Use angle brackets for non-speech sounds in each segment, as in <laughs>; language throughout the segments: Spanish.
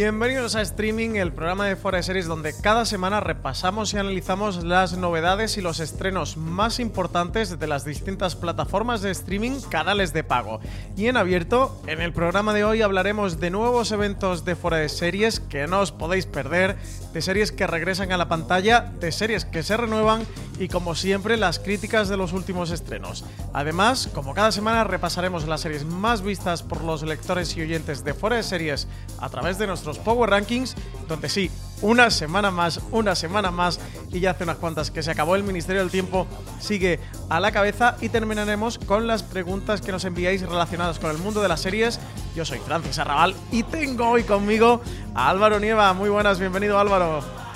Bienvenidos a Streaming, el programa de Fuera de Series donde cada semana repasamos y analizamos las novedades y los estrenos más importantes de las distintas plataformas de streaming, canales de pago. Y en abierto, en el programa de hoy hablaremos de nuevos eventos de Fuera de Series que no os podéis perder, de series que regresan a la pantalla, de series que se renuevan y como siempre las críticas de los últimos estrenos. Además, como cada semana repasaremos las series más vistas por los lectores y oyentes de Fuera de Series a través de nuestro Power Rankings, donde sí, una semana más, una semana más, y ya hace unas cuantas que se acabó el Ministerio del Tiempo, sigue a la cabeza y terminaremos con las preguntas que nos enviáis relacionadas con el mundo de las series. Yo soy Francis Arrabal y tengo hoy conmigo a Álvaro Nieva. Muy buenas, bienvenido Álvaro.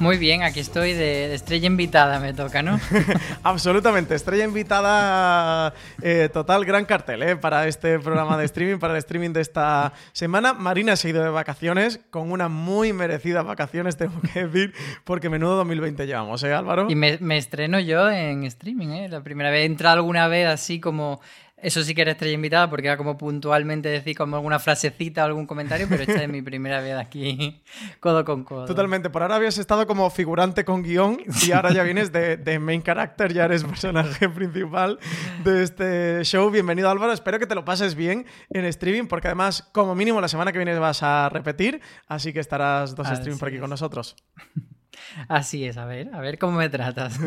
Muy bien, aquí estoy de, estrella invitada, me toca, ¿no? <laughs> Absolutamente, estrella invitada eh, total, gran cartel ¿eh? para este programa de streaming, para el streaming de esta semana. Marina se ha ido de vacaciones, con una muy merecida vacaciones, tengo que decir, porque menudo 2020 llevamos, ¿eh, Álvaro? Y me, me estreno yo en streaming, ¿eh? La primera vez he entrado alguna vez así como eso sí que era estrella invitada porque era como puntualmente decir como alguna frasecita o algún comentario, pero esta es mi primera vez aquí <laughs> codo con codo. Totalmente, por ahora habías estado como figurante con guion y <laughs> ahora ya vienes de, main character, ya eres personaje principal de este show. Bienvenido Álvaro, espero que te lo pases bien en streaming porque además como mínimo la semana que viene vas a repetir, así que estarás dos streaming por aquí con nosotros. <laughs> Así es, a ver, a ver cómo me tratas.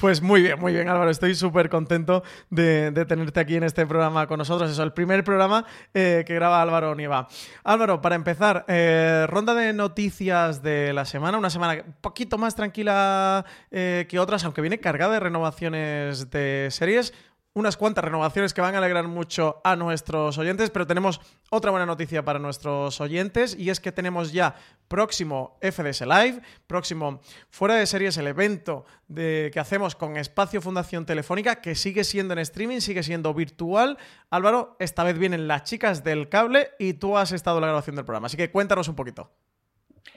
Pues muy bien, muy bien, Álvaro. Estoy súper contento de, tenerte aquí en este programa con nosotros. Es el primer programa eh, que graba Álvaro Nieva. Álvaro, para empezar, eh, ronda de noticias de la semana. Una semana un poquito más tranquila eh, que otras, aunque viene cargada de renovaciones de series unas cuantas renovaciones que van a alegrar mucho a nuestros oyentes, pero tenemos otra buena noticia para nuestros oyentes y es que tenemos ya próximo FDS Live, próximo Fuera de Series, el evento de, que hacemos con Espacio Fundación Telefónica, que sigue siendo en streaming, sigue siendo virtual. Álvaro, esta vez vienen las chicas del cable y tú has estado en la grabación del programa, así que cuéntanos un poquito.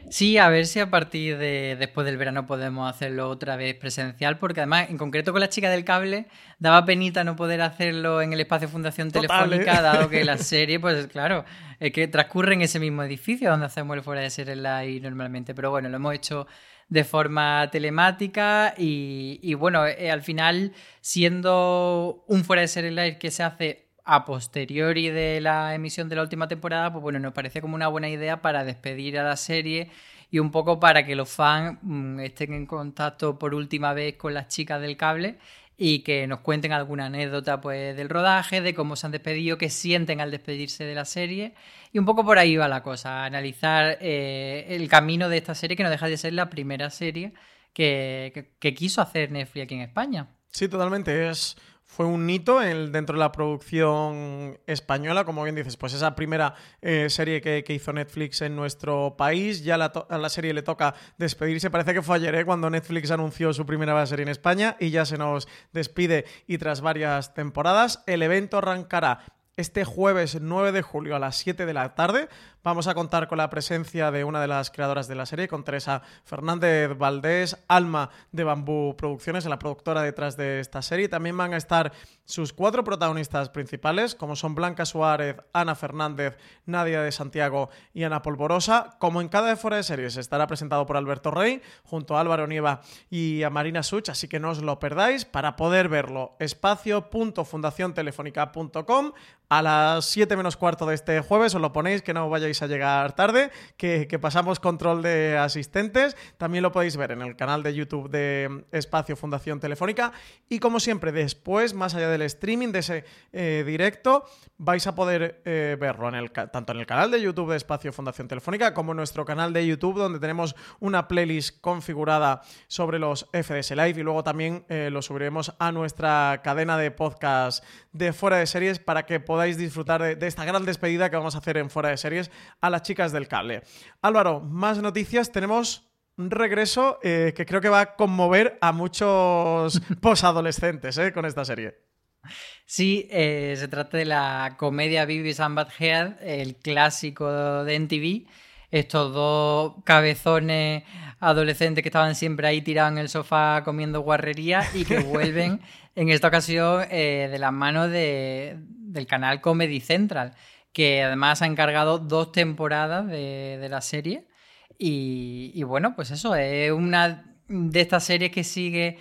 Sí, a ver si a partir de después del verano podemos hacerlo otra vez presencial, porque además, en concreto con la chica del cable, daba penita no poder hacerlo en el espacio Fundación Telefónica, ¿eh? <laughs> dado que la serie, pues claro, es que transcurre en ese mismo edificio donde hacemos el fuera de serie live normalmente. Pero bueno, lo hemos hecho de forma telemática y, bueno, eh, al final, siendo un fuera de serie live que se hace a posteriori de la emisión de la última temporada, pues bueno, nos parece como una buena idea para despedir a la serie y un poco para que los fans mm, estén en contacto por última vez con las chicas del cable y que nos cuenten alguna anécdota pues del rodaje, de cómo se han despedido, qué sienten al despedirse de la serie y un poco por ahí va la cosa, analizar eh, el camino de esta serie que no deja de ser la primera serie que quiso hacer Netflix aquí en España. Sí, totalmente. Es fue un hito dentro de la producción española, como bien dices, pues esa primera eh, serie que, hizo Netflix en nuestro país, ya a la serie le toca despedirse, parece que fue ayer ¿eh? cuando Netflix anunció su primera serie en España y ya se nos despide y tras varias temporadas, el evento arrancará este jueves 9 de julio a las 7 de la tarde Vamos a contar con la presencia de una de las creadoras de la serie, con Teresa Fernández Valdés, Alma de Bambú Producciones, la productora detrás de esta serie. También van a estar sus cuatro protagonistas principales, como son Blanca Suárez, Ana Fernández, Nadia de Santiago y Ana Polvorosa. Como en cada de fuera de series, estará presentado por Alberto Rey, junto a Álvaro Nieva y a Marina Such, así que no os lo perdáis. Para poder verlo, espacio.fundaciontelefónica.com a las 7 menos cuarto de este jueves, os lo ponéis, que no vayáis a llegar tarde, que, pasamos control de asistentes. También lo podéis ver en el canal de YouTube de Espacio Fundación Telefónica. Y como siempre, después, más allá del streaming, de ese eh, directo, vais a poder eh, verlo en el, tanto en el canal de YouTube de Espacio Fundación Telefónica como en nuestro canal de YouTube, donde tenemos una playlist configurada sobre los FDS Live y luego también eh, lo subiremos a nuestra cadena de podcast de Fuera de Series para que podáis disfrutar de, de esta gran despedida que vamos a hacer en Fuera de Series a las chicas del cable. Álvaro, más noticias. Tenemos un regreso eh, que creo que va a conmover a muchos <laughs> posadolescentes eh, con esta serie. Sí, eh, se trata de la comedia Beavis and Head, el clásico de NTV. Estos dos cabezones adolescentes que estaban siempre ahí tirados en el sofá comiendo guarrería y que <laughs> vuelven en esta ocasión de las manos del canal Comedy Central que además ha encargado dos temporadas de, la serie. Y, bueno, pues eso, es una de estas series que sigue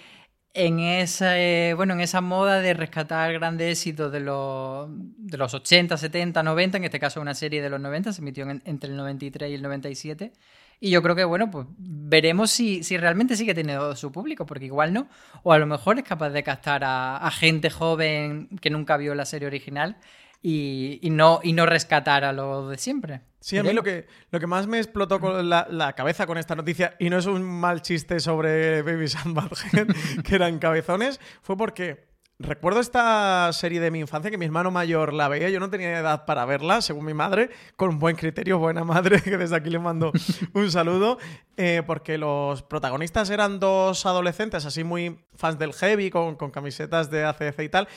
en esa, bueno, en esa moda de rescatar grandes éxitos de los, de los 80, 70, 90, en este caso una serie de los 90, se emitió entre el 93 y el 97. Y yo creo que, bueno, pues veremos si, si, realmente sigue teniendo su público, porque igual no. O a lo mejor es capaz de captar a, a gente joven que nunca vio la serie original y, no, y no rescatar a lo de siempre. Sí, a mí lo que, lo que más me explotó con la, cabeza con esta noticia, y no es un mal chiste sobre Baby and <laughs> que eran cabezones, fue porque recuerdo esta serie de mi infancia que mi hermano mayor la veía, yo no tenía edad para verla, según mi madre, con buen criterio, buena madre, <laughs> que desde aquí le mando un saludo, eh, porque los protagonistas eran dos adolescentes así muy fans del heavy, con, con camisetas de ACF y tal,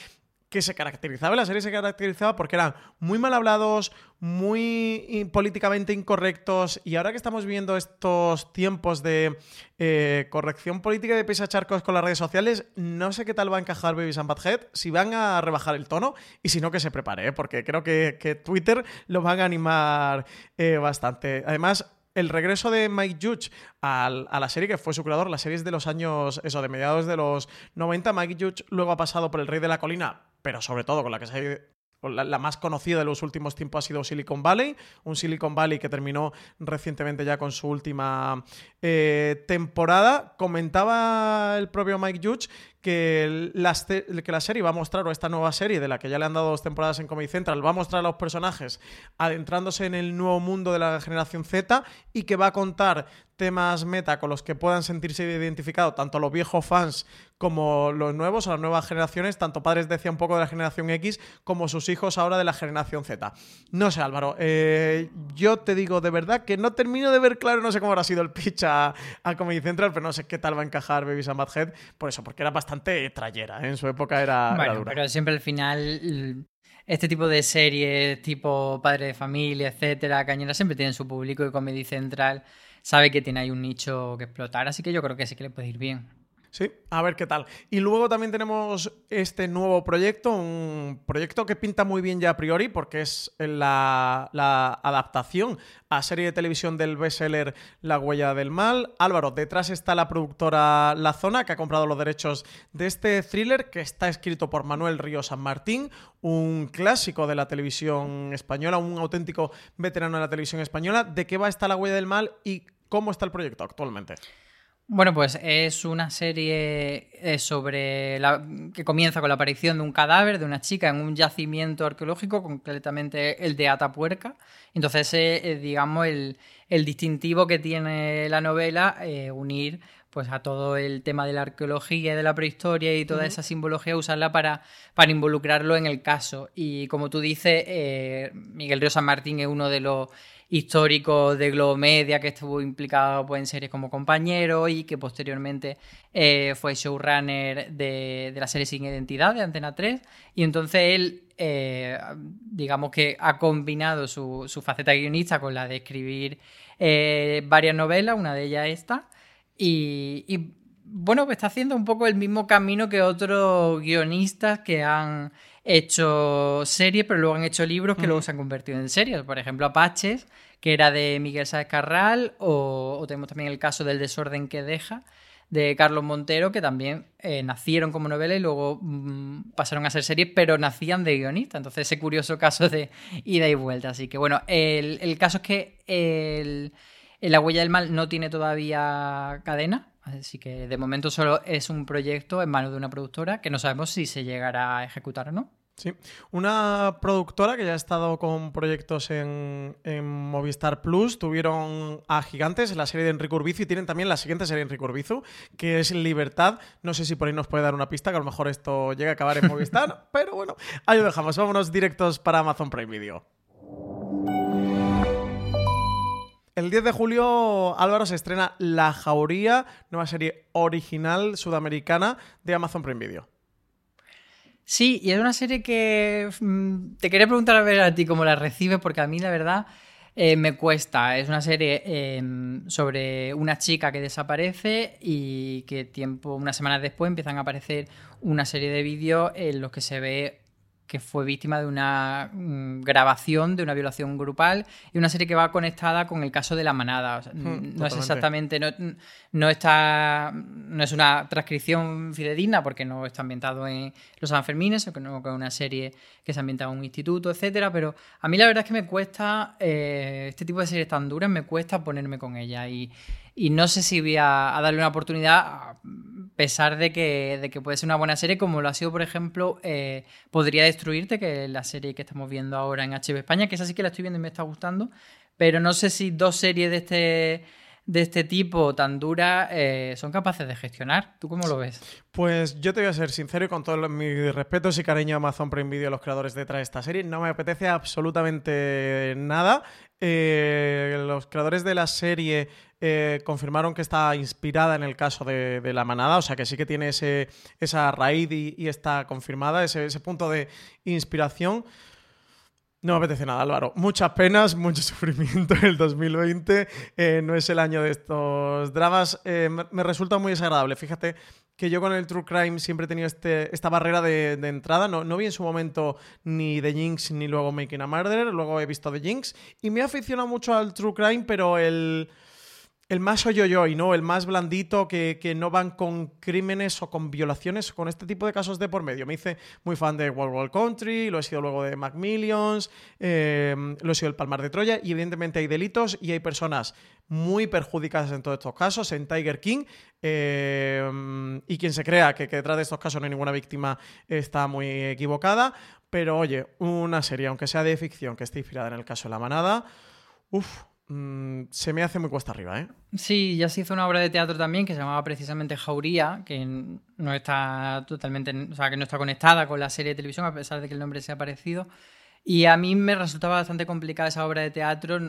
que se caracterizaba, la serie se caracterizaba porque eran muy mal hablados, muy políticamente incorrectos y ahora que estamos viendo estos tiempos de eh, corrección política de pisa charcos con las redes sociales, no sé qué tal va a encajar Baby and Head, si van a rebajar el tono y si no que se prepare, ¿eh? porque creo que, Twitter lo van a animar eh, bastante. Además, el regreso de Mike Judge a la serie, que fue su creador, la serie es de los años, eso, de mediados de los 90. Mike Judge luego ha pasado por El Rey de la Colina, pero sobre todo con la que se la, más conocida de los últimos tiempos ha sido Silicon Valley, un Silicon Valley que terminó recientemente ya con su última eh, temporada. Comentaba el propio Mike Judge que la, serie va a mostrar, o esta nueva serie de la que ya le han dado dos temporadas en Comedy Central, va a mostrar a los personajes adentrándose en el nuevo mundo de la generación Z y que va a contar temas meta con los que puedan sentirse identificados tanto los viejos fans como los nuevos o las nuevas generaciones, tanto padres decía un poco de la generación X como sus hijos ahora de la generación Z. No sé, Álvaro, eh, yo te digo de verdad que no termino de ver claro, no sé cómo habrá sido el pitch a, Comedy Central, pero no sé qué tal va a encajar Baby and Head, por eso, porque era bastante trayera, ¿eh? en su época era, bueno, Pero siempre al final este tipo de series, tipo Padre de Familia, etcétera, Cañera, siempre tienen su público y Comedy Central sabe que tiene ahí un nicho que explotar, así que yo creo que sí que le puede ir bien. Sí, a ver qué tal. Y luego también tenemos este nuevo proyecto, un proyecto que pinta muy bien ya a priori porque es la, adaptación a serie de televisión del bestseller La huella del mal. Álvaro, detrás está la productora La Zona que ha comprado los derechos de este thriller que está escrito por Manuel Río San Martín, un clásico de la televisión española, un auténtico veterano de la televisión española. ¿De qué va esta La huella del mal y cómo está el proyecto actualmente? Bueno, pues es una serie eh, sobre la, que comienza con la aparición de un cadáver de una chica en un yacimiento arqueológico, concretamente el de Atapuerca. Entonces, es, digamos, el, distintivo que tiene la novela, eh, unir pues a todo el tema de la arqueología y de la prehistoria y toda esa simbología, usarla para, para involucrarlo en el caso. Y como tú dices, eh, Miguel Río San Martín es uno de los histórico de Globo Media que estuvo implicado pues, en series como compañero y que posteriormente eh, fue showrunner de, la serie Sin Identidad de Antena 3 y entonces él eh, digamos que ha combinado su, su, faceta guionista con la de escribir eh, varias novelas, una de ellas esta y, y bueno, pues está haciendo un poco el mismo camino que otros guionistas que han hecho series, pero luego han hecho libros que luego se han convertido en series. Por ejemplo, Apaches, que era de Miguel Sáez Carral, o, tenemos también el caso del desorden que deja, de Carlos Montero, que también eh, nacieron como novela y luego mm, pasaron a ser series, pero nacían de guionista. Entonces, ese curioso caso de ida y vuelta. Así que, bueno, el, caso es que el, La huella del mal no tiene todavía cadena, Así que de momento solo es un proyecto en manos de una productora que no sabemos si se llegará a ejecutar o no. Sí, una productora que ya ha estado con proyectos en, Movistar Plus, tuvieron a Gigantes, la serie de Enrique Urbizu, y tienen también la siguiente serie de Enrique Urbizu, que es Libertad. No sé si por ahí nos puede dar una pista, que a lo mejor esto llega a acabar en Movistar, <laughs> pero bueno, ahí lo dejamos. Vámonos directos para Amazon Prime Video. El 10 de julio, Álvaro, se estrena La Jauría, nueva serie original sudamericana de Amazon Prime Video. Sí, y es una serie que mm, te quería preguntar a ver a ti cómo la recibes, porque a mí la verdad eh, me cuesta. Es una serie em, sobre una chica que desaparece y que tiempo, unas semanas después empiezan a aparecer una serie de vídeos en los que se ve que fue víctima de una mm, grabación de una violación grupal y una serie que va conectada con el caso de la manada. Hmm, no es exactamente, no, está, no es una transcripción fidedigna porque no está ambientado en los Sanfermines, o que no es una serie que se ambienta en un instituto, etcétera, pero a mí la verdad es que me cuesta, eh, este tipo de series tan duras, me cuesta ponerme con ella y, y no sé si voy a, darle una oportunidad, a pesar de que, de que, puede ser una buena serie, como lo ha sido, por ejemplo, eh, Podría Destruirte, que es la serie que estamos viendo ahora en HB España, que esa sí que la estoy viendo y me está gustando, pero no sé si dos series de este de este tipo tan duras eh, son capaces de gestionar. ¿Tú cómo lo ves? Pues yo te voy a ser sincero y con todos mis respetos y cariño a Amazon Prime Video, los creadores detrás de esta serie, no me apetece absolutamente nada. Eh, los creadores de la serie eh, confirmaron que está inspirada en el caso de, la manada, o sea que sí que tiene ese, esa raíz y, está confirmada, ese, ese, punto de inspiración. No apetece nada, Álvaro. Muchas penas, mucho <laughs> sufrimiento en el 2020. Eh, no es el año de estos dramas. me, resulta muy desagradable. Fíjate que yo con el True Crime siempre he tenido este, esta barrera de, entrada. No, vi en su momento ni The Jinx ni luego Making a Murderer. Luego he visto The Jinx. Y me ha aficionado mucho al True Crime, pero el el más y ¿no? El más blandito que, no van con crímenes o con violaciones con este tipo de casos de por medio. Me hice muy fan de World War Country, lo he sido luego de Macmillions, eh, lo he sido el Palmar de Troya y evidentemente hay delitos y hay personas muy perjudicadas en todos estos casos, en Tiger King, eh, y quien se crea que, que, detrás de estos casos no hay ninguna víctima está muy equivocada, pero oye, una serie, aunque sea de ficción, que esté inspirada en el caso de la manada, uff, Mm, se me hace muy cuesta arriba, ¿eh? Sí, ya se hizo una obra de teatro también que se llamaba precisamente Jauría, que no está totalmente, o sea, que no está conectada con la serie de televisión, a pesar de que el nombre sea parecido. Y a mí me resultaba bastante complicada esa obra de teatro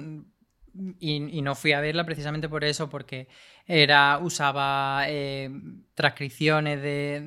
y, no fui a verla precisamente por eso, porque era, usaba eh, transcripciones de,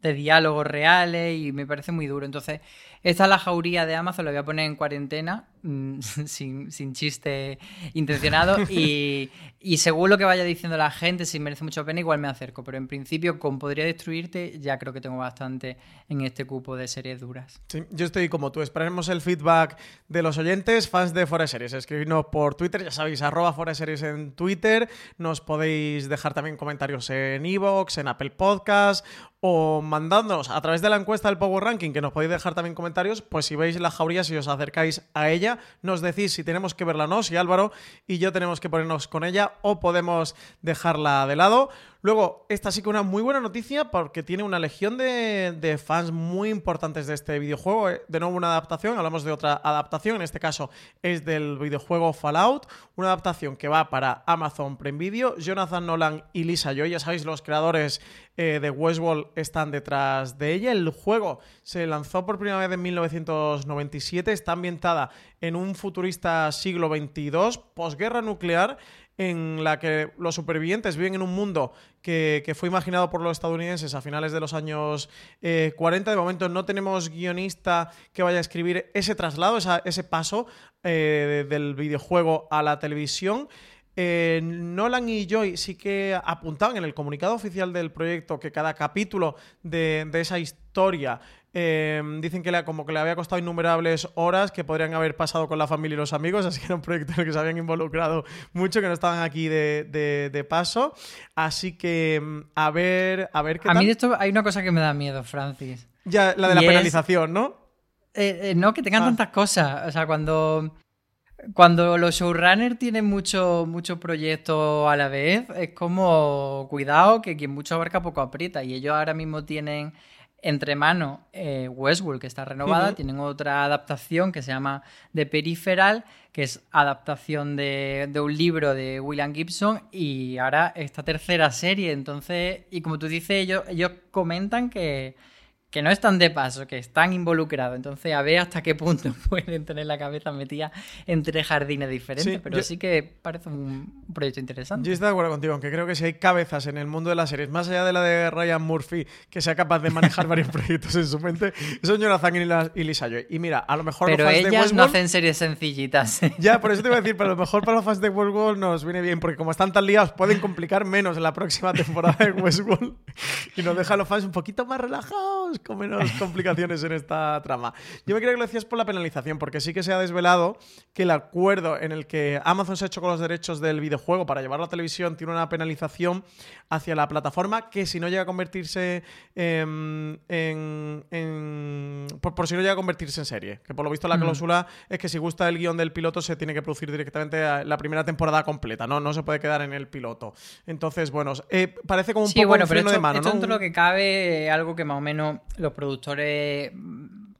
de diálogos reales y me parece muy duro. Entonces, esta es la jauría de Amazon, la voy a poner en cuarentena, mm, <laughs> sin, chiste intencionado, <laughs> y, según lo que vaya diciendo la gente, si merece mucho pena, igual me acerco. Pero en principio, con Podría Destruirte, ya creo que tengo bastante en este cupo de series duras. Sí, yo estoy como tú. Esperemos el feedback de los oyentes, fans de Fora Series. Escribidnos por Twitter, ya sabéis, arroba Series en Twitter. Nos podéis dejar también comentarios en Evox, en Apple Podcast o mandándonos a través de la encuesta del Power Ranking, que nos podéis dejar también comentarios, pues si veis la jauría, si os acercáis a ella, nos decís si tenemos que verla o no, si Álvaro y yo tenemos que ponernos con ella o podemos dejarla de lado. Luego, esta sí que una muy buena noticia porque tiene una legión de, fans muy importantes de este videojuego. Eh, de nuevo, una adaptación, hablamos de otra adaptación, en este caso es del videojuego Fallout, una adaptación que va para Amazon Prime Video. Jonathan Nolan y Lisa Joy, ya sabéis, los creadores eh, de Westworld están detrás de ella. El juego se lanzó por primera vez en 1997, está ambientada en un futurista siglo XXII, posguerra nuclear en la que los supervivientes viven en un mundo que, fue imaginado por los estadounidenses a finales de los años 40. Eh, de momento no tenemos guionista que vaya a escribir ese traslado, ese paso eh, del videojuego a la televisión. Eh, Nolan y Joy sí que apuntaban en el comunicado oficial del proyecto que cada capítulo de, de esa historia Em, dicen que le, como que le había costado innumerables horas que podrían haber pasado con la familia y los amigos, <laughs> así que era un proyecto en el que se habían involucrado mucho, que no estaban aquí de, paso. Así que em, a ver, a ver qué A mí de esto hay una cosa que me da miedo, Francis. Ya, la de la penalización, ¿no? Eh, eh, no, que tengan ah. tantas cosas. O sea, cuando cuando los showrunners tienen mucho, mucho proyecto a la vez, es como cuidado que quien mucho abarca poco aprieta. Y ellos ahora mismo tienen entre mano eh, Westworld, que está renovada, tienen otra adaptación que se llama The Peripheral, que es adaptación de, de, un libro de William Gibson, y ahora esta tercera serie. Entonces, y como tú dices, ellos, ellos comentan que que no están de paso, que están involucrados. Entonces, a ver hasta qué punto <laughs> pueden tener la cabeza metida entre jardines diferentes. pero sí que parece un proyecto interesante. Yo estoy de acuerdo contigo, aunque creo que si hay cabezas en el mundo de las series, más allá de la de Ryan Murphy, que sea capaz de manejar varios <laughs> proyectos en su mente, son Jonathan y Lisa Joy. Y mira, a lo mejor pero los fans ellas de no hacen series sencillitas. Ya, por eso te iba a decir, pero a lo mejor para los fans de Westworld nos viene bien, porque como están tan liados, pueden complicar menos en la próxima temporada de Westworld <laughs> y nos deja a los fans un poquito más relajados, con menos <laughs> complicaciones en esta trama. Yo me creo que lo decías por la penalización, porque sí que se ha desvelado que el acuerdo en el que Amazon se ha hecho con los derechos del videojuego para llevarlo a televisión tiene una penalización hacia la plataforma que si no llega a convertirse en... por, si no llega a convertirse en serie. Que por lo visto la cláusula es que si gusta el guion del piloto se tiene que producir directamente la primera temporada completa, ¿no? No se puede quedar en el piloto. Entonces, bueno, eh, parece como un poco bueno, un freno de mano, esto lo que cabe algo que más o menos los productores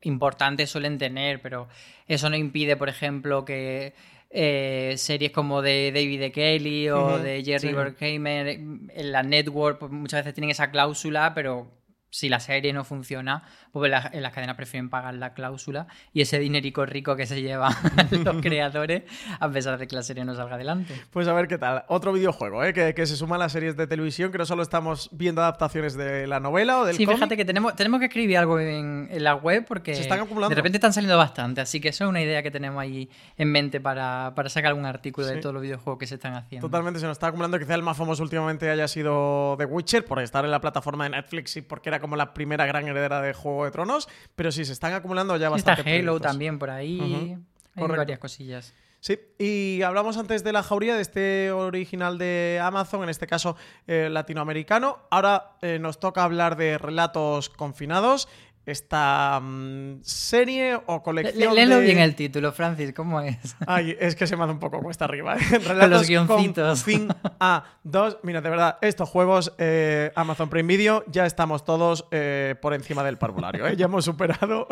importantes suelen tener, pero eso no impide, por ejemplo, que eh, series como de David Kelly o de Jerry sí. en la network pues, muchas veces tienen esa cláusula, pero si la serie no funciona, pues en las cadenas prefieren pagar la cláusula y ese dinerico rico que se llevan <laughs> los creadores a pesar de que la serie no salga adelante. Pues a ver qué tal. Otro videojuego ¿eh? que, se suma a las series de televisión, que no solo estamos viendo adaptaciones de la novela o del Sí, fíjate que tenemos, tenemos que escribir algo en, la web porque de repente están saliendo bastante, así que eso es una idea que tenemos ahí en mente para, sacar algún artículo de todos los videojuegos que se están haciendo. Totalmente, se nos está acumulando. Quizá el más famoso últimamente haya sido The Witcher por estar en la plataforma de Netflix y porque era como la primera gran heredera de Juego de Tronos, pero sí, se están acumulando ya bastante. Está Halo también por ahí, hay varias cosillas. Sí, y hablamos antes de la jauría, de este original de Amazon, en este caso eh, latinoamericano. Ahora eh, nos toca hablar de relatos confinados esta mm, serie o colección. Léelo de... bien el título, Francis, ¿cómo es? <laughs> Ay, es que se me hace un poco cuesta arriba. ¿eh? Relatos los guioncitos. Con fin A2. Mira, de verdad, estos juegos, eh, Amazon Prime Video, ya estamos todos eh, por encima del parvulario. ¿eh? Ya hemos superado.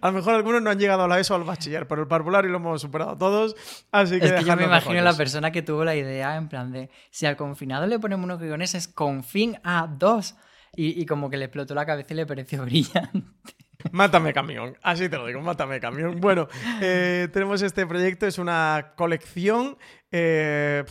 A lo mejor algunos no han llegado a la ESO o al bachiller, pero el parvulario lo hemos superado todos. Así que. Es que yo me imagino mejores. la persona que tuvo la idea en plan de: si al confinado le ponemos unos guiones, es con fin A2 y, como que le explotó la cabeza y le pareció <laughs> brillante. Mátame camión, así te lo digo, mátame camión. Bueno, eh, tenemos este proyecto, es una colección. Eh,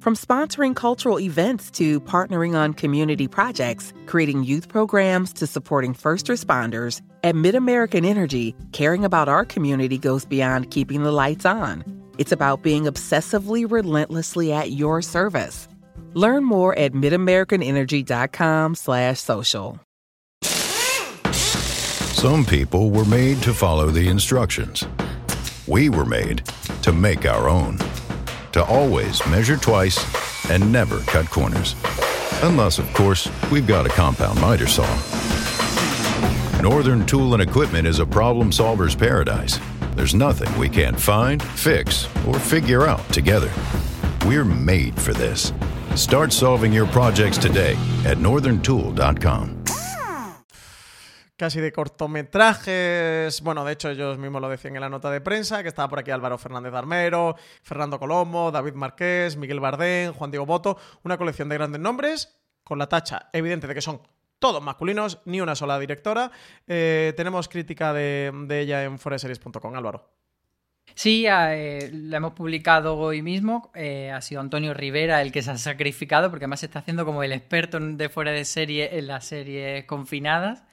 From sponsoring cultural events to partnering on community projects, creating youth programs to supporting first responders, at Mid American Energy, caring about our community goes beyond keeping the lights on. It's about being obsessively relentlessly at your service. Learn more at midamericanenergy.com slash social. Some people were made to follow the instructions. We were made to make our own. To always measure twice and never cut corners. Unless, of course, we've got a compound miter saw. Northern Tool and Equipment is a problem solver's paradise. There's nothing we can't find, fix, or figure out together. We're made for this. Start solving your projects today at northerntool.com. casi de cortometrajes. Bueno, de hecho, ellos mismos lo decían en la nota de prensa, que estaba por aquí Álvaro Fernández Armero, Fernando Colombo, David Marqués, Miguel Bardén, Juan Diego Boto, una colección de grandes nombres, con la tacha evidente de que son todos masculinos, ni una sola directora. Eh, tenemos crítica de, ella en foreseries.com, Álvaro. Sí, eh, la hemos publicado hoy mismo. Eh, ha sido Antonio Rivera el que se ha sacrificado, porque además se está haciendo como el experto de fuera de serie en las series confinadas.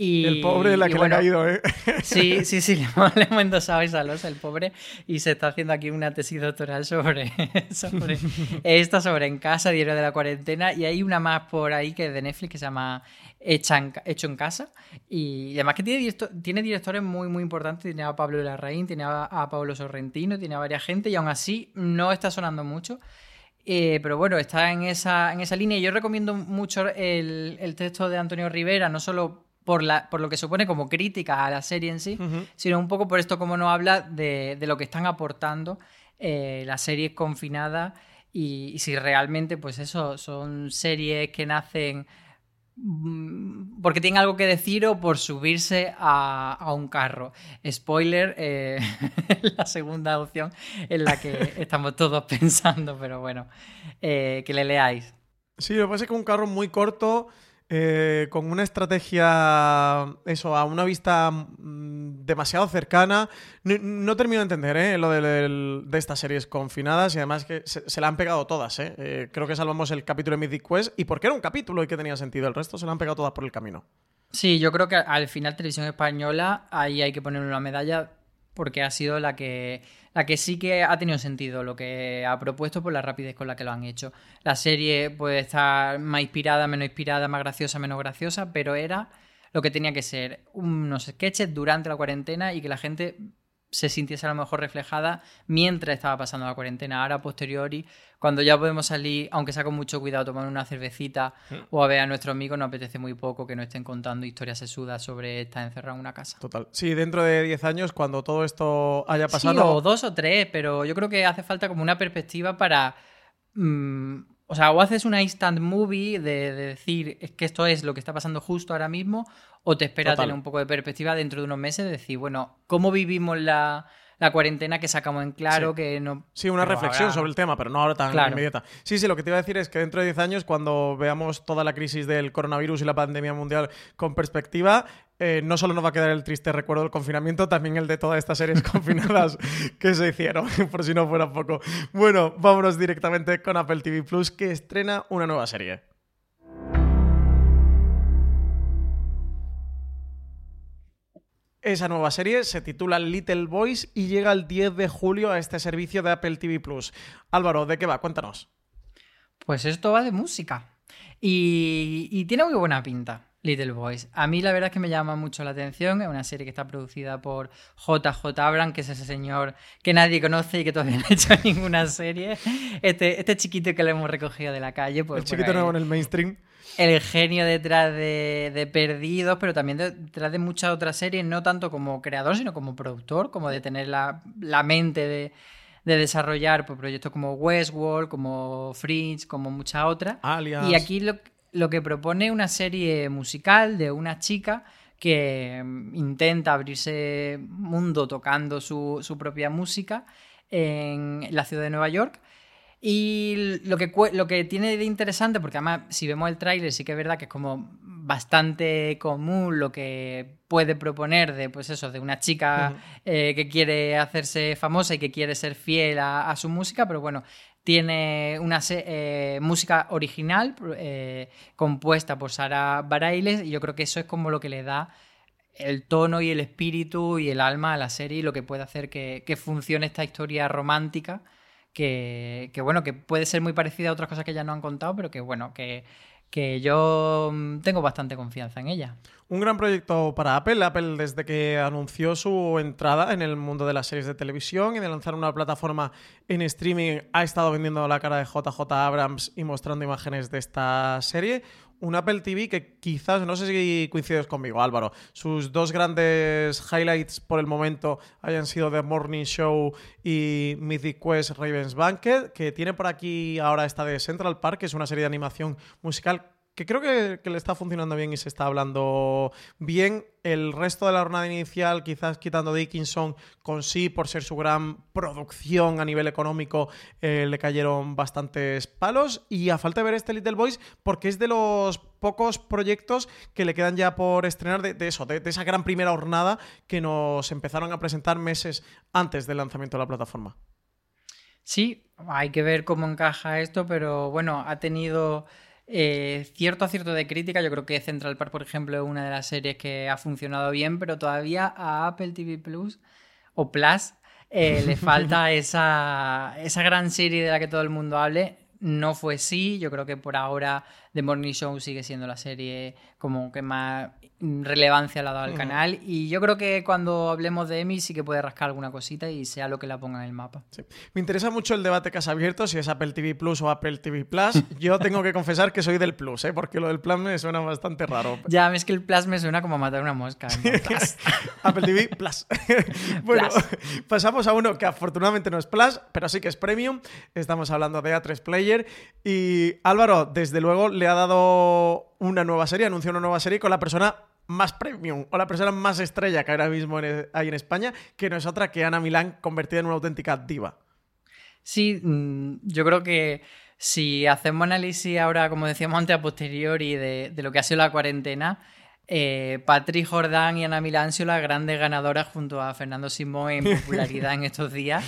Y, el pobre la que le ha caído, ¿eh? Sí, <laughs> sí, sí, le hemos, endosado esa losa, el pobre, y se está haciendo aquí una tesis doctoral sobre, <laughs> sobre <laughs> esta, sobre En Casa, Diario de la Cuarentena, y hay una más por ahí que es de Netflix que se llama Hecho en Casa, y además que tiene, tiene directores muy, muy importantes, tiene a Pablo Larraín, tiene a, Pablo Sorrentino, tiene a varias gente, y aún así no está sonando mucho. Eh, pero bueno, está en esa, en esa línea. Y yo recomiendo mucho el, el texto de Antonio Rivera, no solo por, la, por lo que supone como crítica a la serie en sí, sino un poco por esto como nos habla de, lo que están aportando eh, las series confinadas y, si realmente, pues eso, son series que nacen porque tienen algo que decir o por subirse a, un carro. Spoiler, eh, <laughs> la segunda opción en la que <laughs> estamos todos pensando, pero bueno, eh, que le leáis. Sí, lo que pasa es que un carro muy corto eh, con una estrategia, eso, a una vista mm, demasiado cercana. No, termino de entender ¿eh? lo de, estas series confinadas y además que se, la han pegado todas. ¿eh? ¿eh? creo que salvamos el capítulo de Mythic Quest y porque era un capítulo y que tenía sentido. El resto se la han pegado todas por el camino. Sí, yo creo que al final Televisión Española ahí hay que ponerle una medalla porque ha sido la que, la que sí que ha tenido sentido lo que ha propuesto por la rapidez con la que lo han hecho. La serie puede estar más inspirada, menos inspirada, más graciosa, menos graciosa, pero era lo que tenía que ser unos sketches durante la cuarentena y que la gente se sintiese a lo mejor reflejada mientras estaba pasando la cuarentena. Ahora, posteriori, cuando ya podemos salir, aunque sea con mucho cuidado, tomar una cervecita mm. o a ver a nuestro amigo, nos apetece muy poco que nos estén contando historias sesudas sobre estar encerrado en una casa. Total. Sí, dentro de 10 años, cuando todo esto haya pasado. Sí, o dos o tres, pero yo creo que hace falta como una perspectiva para. Mm, o sea, o haces una instant movie de, decir que esto es lo que está pasando justo ahora mismo, o te esperas tener un poco de perspectiva dentro de unos meses de decir, bueno, ¿cómo vivimos la, cuarentena que sacamos en claro que no... Sí, una reflexión sobre el tema, pero no ahora tan inmediata. Sí, sí, lo que te iba a decir es que dentro de 10 años, cuando veamos toda la crisis del coronavirus y la pandemia mundial con perspectiva, eh, no solo nos va a quedar el triste recuerdo del confinamiento, también el de todas estas series <laughs> confinadas que se hicieron, <laughs> por si no fuera poco. Bueno, vámonos directamente con Apple TV Plus, que estrena una nueva serie. Esa nueva serie se titula Little Boys y llega el 10 de julio a este servicio de Apple TV Plus. Álvaro, ¿de qué va? Cuéntanos. Pues esto va de música. y tiene muy buena pinta. Little Boys. A mí la verdad es que me llama mucho la atención. Es una serie que está producida por JJ Abrams, que es ese señor que nadie conoce y que todavía <laughs> no ha hecho ninguna serie. Este, este chiquito que le hemos recogido de la calle. Pues, el chiquito nuevo en el mainstream. El genio detrás de, Perdidos, pero también detrás de muchas otras series, no tanto como creador, sino como productor, como de tener la, mente de, desarrollar pues, proyectos como Westworld, como Fringe, como muchas otras. Alias. Y aquí lo, lo que propone una serie musical de una chica que mm, intenta abrirse mundo tocando su, propia música en la ciudad de Nueva York. Y lo que, lo que tiene de interesante, porque además si vemos el tráiler sí que es verdad que es como bastante común lo que puede proponer de pues eso, de una chica eh, que quiere hacerse famosa y que quiere ser fiel a, su música, pero bueno, tiene una eh, música original eh, compuesta por Sara Bareilles y yo creo que eso es como lo que le da el tono y el espíritu y el alma a la serie y lo que puede hacer que, funcione esta historia romántica que, bueno, que puede ser muy parecida a otras cosas que ya no han contado, pero que bueno, que, que yo mm, tengo bastante confianza en ella. Un gran proyecto para Apple. Apple desde que anunció su entrada en el mundo de las series de televisión y de lanzar una plataforma en streaming ha estado vendiendo la cara de JJ Abrams y mostrando imágenes de esta serie un Apple TV que quizás, no sé si coincides conmigo, Álvaro, sus dos grandes highlights por el momento hayan sido The Morning Show y Mythic Quest Raven's Banquet, que tiene por aquí ahora esta de Central Park, que es una serie de animación musical que creo que, le está funcionando bien y se está hablando bien. El resto de la jornada inicial, quizás quitando Dickinson, con sí, por ser su gran producción a nivel económico, eh, le cayeron bastantes palos. Y a falta de ver este Little Boys, porque es de los pocos proyectos que le quedan ya por estrenar de, eso, de, de esa gran primera jornada que nos empezaron a presentar meses antes del lanzamiento de la plataforma. Sí, hay que ver cómo encaja esto, pero bueno, ha tenido eh, cierto acierto de crítica, yo creo que Central Park, por ejemplo, es una de las series que ha funcionado bien, pero todavía a Apple TV Plus o Plus eh, le <laughs> falta esa, esa gran serie de la que todo el mundo hable. No fue sí, yo creo que por ahora The Morning Show sigue siendo la serie como que más relevancia le ha dado al canal. Y yo creo que cuando hablemos de Emi sí que puede rascar alguna cosita y sea lo que la ponga en el mapa. Me interesa mucho el debate que has abierto, si es Apple TV Plus o Apple TV Plus. <laughs> Yo tengo que confesar que soy del Plus, ¿eh? porque lo del Plus me suena bastante raro. Ya, es que el Plus me suena como matar una mosca. <laughs> Apple TV Plus. <laughs> bueno, pasamos a uno que afortunadamente no es Plus, pero sí que es Premium. Estamos hablando de A3 Player. Y Álvaro, desde luego, le ha dado una nueva serie, anunció una nueva serie con la persona más premium o la persona más estrella que ahora mismo hay en España, que no es otra que Ana Milán convertida en una auténtica diva. Sí, mm, yo creo que si hacemos análisis ahora, como decíamos antes, a posteriori de, de lo que ha sido la cuarentena, eh, Patrick Jordán y Ana sido las grandes ganadoras junto a Fernando Simón en <laughs> popularidad en estos días.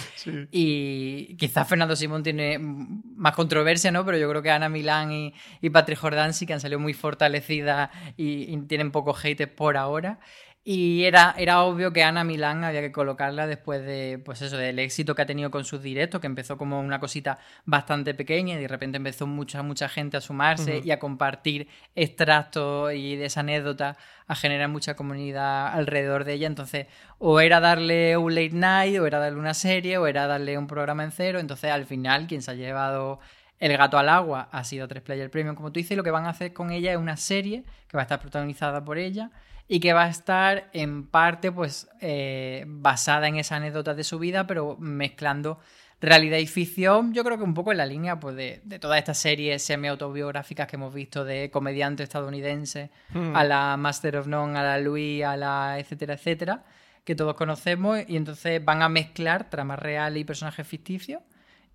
Y quizás Fernando Simón tiene más controversia, ¿no? Pero yo creo que Ana Milán y, y Patrick Jordán sí que han salido muy fortalecidas y, y tienen poco hate por ahora. Y era, era obvio que Ana Milán había que colocarla después de, pues eso, del éxito que ha tenido con sus directos, que empezó como una cosita bastante pequeña y de repente empezó mucha, mucha gente a sumarse y a compartir extractos y de esa anécdota, a generar mucha comunidad alrededor de ella. Entonces, o era darle un late night, o era darle una serie, o era darle un programa en cero. Entonces, al final, quien se ha llevado el gato al agua ha sido tres Player Premium, como tú dices, y lo que van a hacer con ella es una serie que va a estar protagonizada por ella y que va a estar en parte pues eh, basada en esa anécdota de su vida, pero mezclando realidad y ficción, yo creo que un poco en la línea pues, de, de todas estas series semi-autobiográficas que hemos visto de comediante estadounidense, hmm. a la Master of None, a la Louis, a la etcétera, etcétera, que todos conocemos, y entonces van a mezclar tramas reales y personajes ficticios,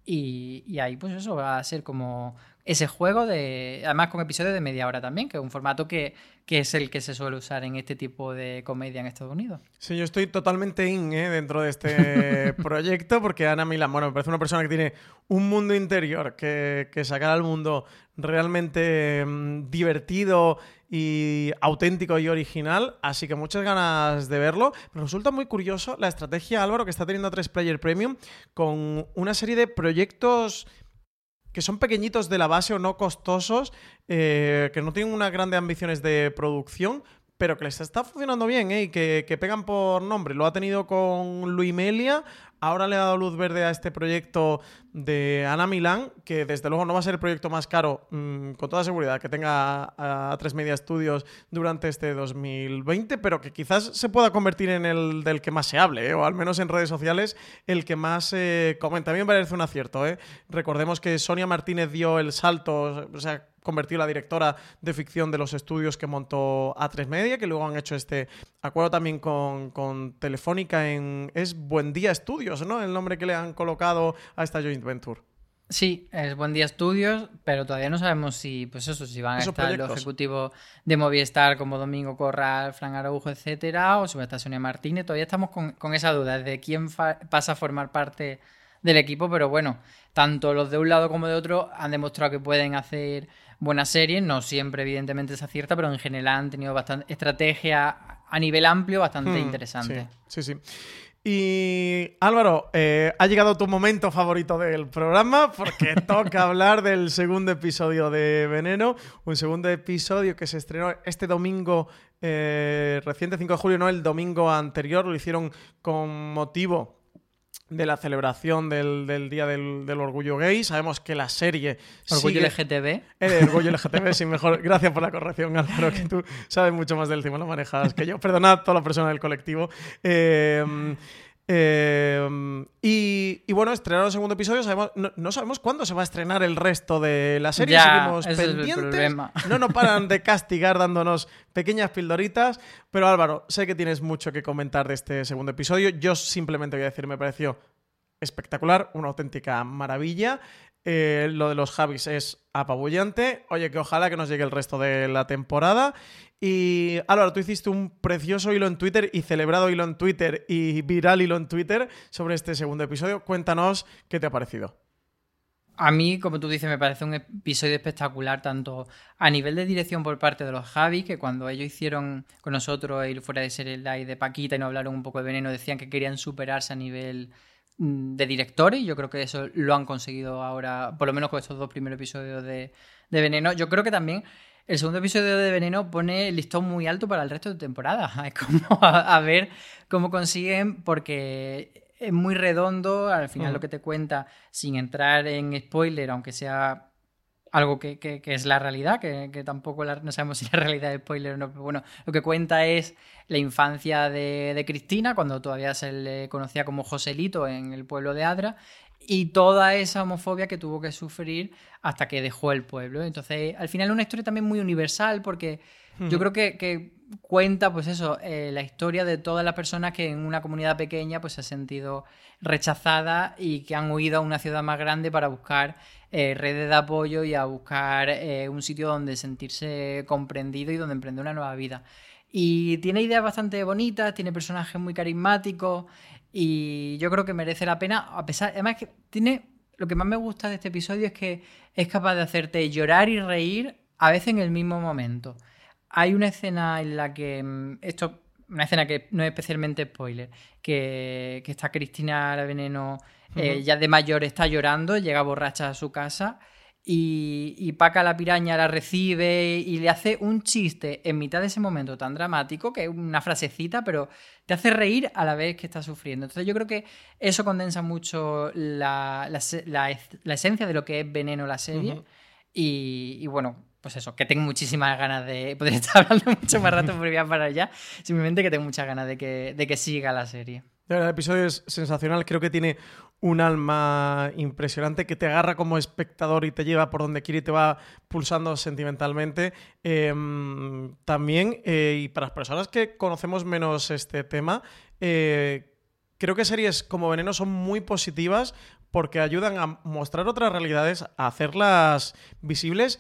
y, y ahí pues eso va a ser como, ese juego, de, además con episodios de media hora también, que es un formato que, es el que se suele usar en este tipo de comedia en Estados Unidos. Sí, yo estoy totalmente in ¿eh? dentro de este <laughs> proyecto, porque Ana Milán, bueno, me parece una persona que tiene un mundo interior que, sacar al mundo realmente mm, divertido y auténtico y original, así que muchas ganas de verlo. Me resulta muy curioso la estrategia, Álvaro, que está teniendo 3 Player Premium con una serie de proyectos que son pequeñitos de la base o no costosos, eh, que no tienen unas grandes ambiciones de producción, pero que les está funcionando bien ¿eh? y que, que, pegan por nombre. Lo ha tenido con Luimelia, ahora le ha dado luz verde a este proyecto de Ana Milán, que desde luego no va a ser el proyecto más caro, mm, con toda seguridad, que tenga a, Tres Media Studios durante este 2020, pero que quizás se pueda convertir en el del que más se hable, ¿eh? o al menos en redes sociales, el que más se comenta. A mí me parece un acierto. ¿eh? Recordemos que Sonia Martínez dio el salto, o sea, convertió la directora de ficción de los estudios que montó A3 Media, que luego han hecho este acuerdo también con, con Telefónica en... Es Buen Día Estudios, ¿no? El nombre que le han colocado a esta joint venture. Sí, es Buen Día Estudios, pero todavía no sabemos si, pues eso, si van a estar los ejecutivos de Movistar como Domingo Corral, Fran Araujo, etcétera, o si va a estar Sonia Martínez. Todavía estamos con, esa duda de quién pasa a formar parte del equipo, pero bueno, tanto los de un lado como de otro han demostrado que pueden hacer buenas series, no siempre evidentemente se acierta, pero en general han tenido bastante estrategia a nivel amplio bastante Hmm, interesante. Sí, sí. sí. Y Álvaro, eh, ha llegado tu momento favorito del programa porque <laughs> toca hablar del segundo episodio de Veneno, un segundo episodio que se estrenó este domingo eh, reciente, 5 de julio, no el domingo anterior, lo hicieron con motivo de la celebración del, del Día del, del Orgullo Gay. Sabemos que la serie... Orgullo sigue- LGTB. Eh, orgullo LGTB, sí, mejor. Gracias por la corrección, Álvaro, que tú sabes mucho más del tema, lo manejas que yo. Perdonad a toda la persona del colectivo. Eh, eh, y, y bueno, estrenaron el segundo episodio. Sabemos, no, no sabemos cuándo se va a estrenar el resto de la serie. Ya, Seguimos ese es el pendientes. <laughs> No nos paran de castigar dándonos pequeñas pildoritas. Pero Álvaro, sé que tienes mucho que comentar de este segundo episodio. Yo simplemente voy a decir, me pareció espectacular, una auténtica maravilla. Eh, lo de los Javis es apabullante. Oye, que ojalá que nos llegue el resto de la temporada. Y Álvaro, tú hiciste un precioso hilo en Twitter y celebrado hilo en Twitter y viral hilo en Twitter sobre este segundo episodio. Cuéntanos qué te ha parecido. A mí, como tú dices, me parece un episodio espectacular, tanto a nivel de dirección por parte de los Javi, que cuando ellos hicieron con nosotros el fuera de serie live de Paquita y nos hablaron un poco de veneno, decían que querían superarse a nivel de directores, yo creo que eso lo han conseguido ahora, por lo menos con estos dos primeros episodios de, de Veneno. Yo creo que también el segundo episodio de Veneno pone el listón muy alto para el resto de temporada. <laughs> Es como a, a ver cómo consiguen, porque es muy redondo, al final Mm. lo que te cuenta, sin entrar en spoiler, aunque sea algo que, que- es la realidad, que, que tampoco la- no sabemos <laughs> si la realidad es spoiler o no, pero bueno, lo que cuenta es la infancia de, de Cristina, cuando todavía se le conocía como Joselito en el pueblo de Adra, y toda esa homofobia que tuvo que sufrir hasta que dejó el pueblo. Entonces, al final una historia también muy universal, porque yo creo que, cuenta, pues eso, eh, la historia de todas las personas que en una comunidad pequeña pues se han sentido rechazadas y que han huido a una ciudad más grande para buscar eh, redes de apoyo y a buscar eh, un sitio donde sentirse comprendido y donde emprender una nueva vida. Y tiene ideas bastante bonitas, tiene personajes muy carismáticos y yo creo que merece la pena, a pesar, además que tiene, lo que más me gusta de este episodio es que es capaz de hacerte llorar y reír a veces en el mismo momento. Hay una escena en la que, mm, esto, una escena que no es especialmente spoiler, que, que está Cristina la Veneno eh, ya de mayor está llorando, llega borracha a su casa y, y Paca la piraña la recibe y le hace un chiste en mitad de ese momento tan dramático, que es una frasecita, pero te hace reír a la vez que está sufriendo. Entonces yo creo que eso condensa mucho la, la se- la es- la esencia de lo que es Veneno la serie. Y bueno, pues eso, que tengo muchísimas ganas de <laughs> poder estar hablando mucho más rato porque voy a parar. Simplemente que tengo muchas ganas de que, de que siga la serie. El episodio es sensacional. Creo que tiene un alma impresionante que te agarra como espectador y te lleva por donde quiere y te va pulsando sentimentalmente. Eh, también, eh, y para las personas que conocemos menos este tema, eh, creo que series como Veneno son muy positivas porque ayudan a mostrar otras realidades, a hacerlas visibles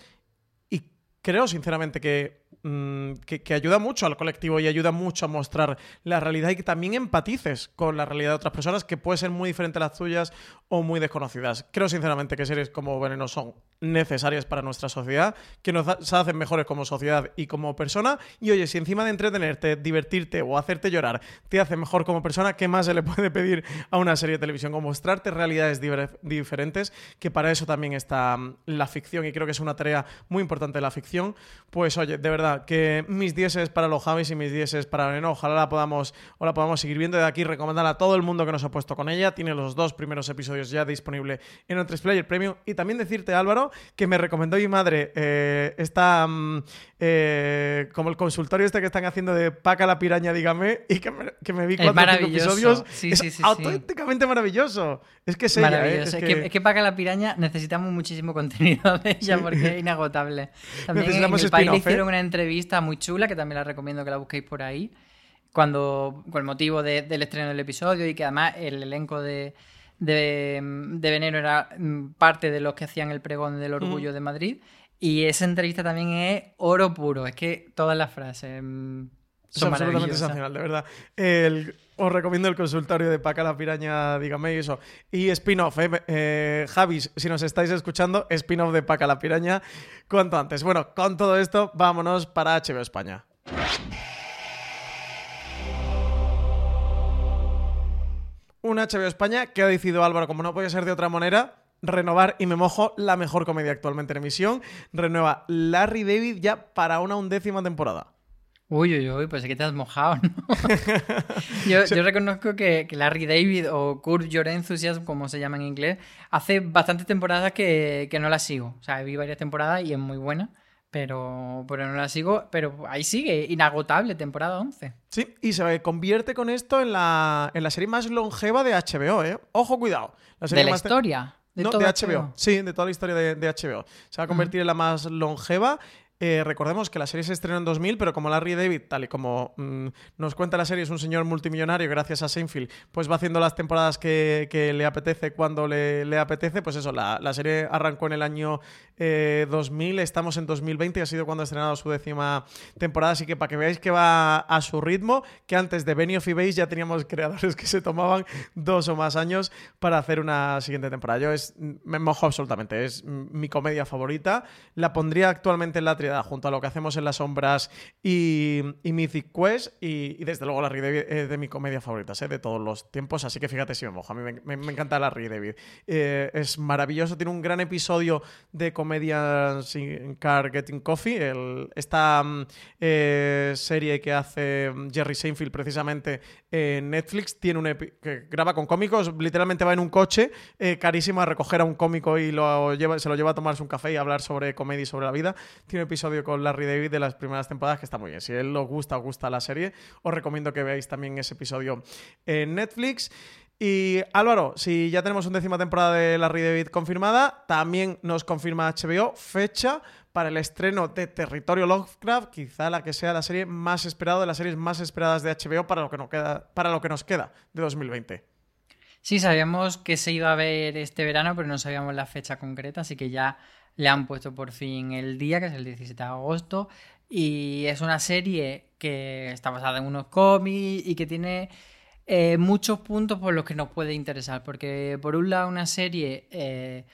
creo sinceramente que, mm, que, ayuda mucho al colectivo y ayuda mucho a mostrar la realidad y que también empatices con la realidad de otras personas que puede ser muy diferente a las tuyas o muy desconocidas. Creo sinceramente que series como Veneno son necesarias para nuestra sociedad, que nos hacen mejores como sociedad y como persona. Y oye, si encima de entretenerte, divertirte o hacerte llorar te hace mejor como persona, ¿qué más se le puede pedir a una serie de televisión? Como mostrarte realidades diferentes, que para eso también está mm, la ficción y creo que es una tarea muy importante de la ficción. Pues oye, de verdad, que mis dieces para los Javis y mis dieces para Veneno, ojalá la podamos, o la podamos seguir viendo de aquí, recomendarla a todo el mundo que nos ha puesto con ella. Tiene los dos primeros episodios ya disponible en el 3Player Premium. Y también decirte, Álvaro, que me recomendó mi madre eh, esta, mm, eh, como el consultorio este que están haciendo de Paca la piraña, dígame, y que me, que me vi cuatro episodios. Sí, es sí, sí, auténticamente maravilloso. Es que es ella, ¿eh? Es Es, que... es que Paca la piraña necesitamos muchísimo <laughs> contenido de ella porque es inagotable. También en Necesitamos el país le spin-off, ¿eh? hicieron una entrevista muy chula que también la recomiendo que la busquéis por ahí. Cuando, con el motivo de- del estreno del episodio y que además el elenco de, de, de Veneno era mm, parte de los que hacían el pregón del orgullo de Madrid. Y esa entrevista también es oro puro. Es que todas las frases. mm, es absolutamente sensacional, de verdad. Os recomiendo el consultorio de Paca la Piraña, dígame eso. Y spin-off, eh, eh, Javis, si nos estáis escuchando, spin-off de Paca la Piraña cuanto antes. Bueno, con todo esto, vámonos para HBO España. Un HBO España que ha decidido Álvaro, como no puede ser de otra manera, renovar y me mojo la mejor comedia actualmente en emisión. Renueva Larry David ya para una undécima temporada. Uy, uy, uy, pues es que te has mojado, ¿no? <laughs> yo, reconozco que, Larry David o Kurt Your Enthusiasm, como se llama en inglés, hace bastantes temporadas que, no la sigo. O sea, vi varias temporadas y es muy buena, pero, pero no la sigo. Pero ahí sigue, inagotable, temporada 11. Sí, y se convierte con esto en la, en la serie más longeva de HBO, ¿eh? Ojo, cuidado. ¿De la historia? De no, de HBO. Sí, de toda la historia de, de HBO. Se va a convertir en la más longeva eh, recordemos que la serie se estrenó en 2000, pero como Larry David, tal y como mm, nos cuenta la serie, es un señor multimillonario gracias a Seinfeld, pues va haciendo las temporadas que, le apetece cuando le, apetece. Pues eso, la, serie arrancó en el año 2000, eh, estamos en 2020 y ha sido cuando ha estrenado su décima temporada. Así que para que veáis que va a su ritmo, que antes de Benioff y Base ya teníamos <laughs> creadores que se tomaban dos o más años para hacer una siguiente temporada. Yo me mojo absolutamente, es mi comedia favorita. La pondría actualmente en la junto a lo que hacemos en las sombras y, Mythic Quest. Y, desde luego Larry David es de mis comedias favoritas ¿eh? de todos los tiempos. Así que fíjate si me mojo. A mí me, encanta Larry David. Eh, es maravilloso. Tiene un gran episodio de comedia sin Car Getting Coffee. esta mm, eh, serie que hace Jerry Seinfeld precisamente en Netflix. Tiene un que graba con cómicos. Literalmente va en un coche carísimo a recoger a un cómico y lo lleva, se lo lleva a tomarse un café y a hablar sobre comedia y sobre la vida. Tiene episodio con Larry David de las primeras temporadas que está muy bien. Si él os gusta, os gusta la serie, os recomiendo que veáis también ese episodio en Netflix. Y Álvaro, si ya tenemos una décima temporada de Larry David confirmada, también nos confirma HBO fecha para el estreno de Territorio Lovecraft, quizá la que sea la serie más esperada de las series más esperadas de HBO para lo que nos queda, para lo que nos queda de 2020. Sí, sabíamos que se iba a ver este verano, pero no sabíamos la fecha concreta, así que ya le han puesto por fin el día, que es el 17 de agosto, y es una serie que está basada en unos cómics y que tiene eh, muchos puntos por los que nos puede interesar, porque por un lado una serie eh,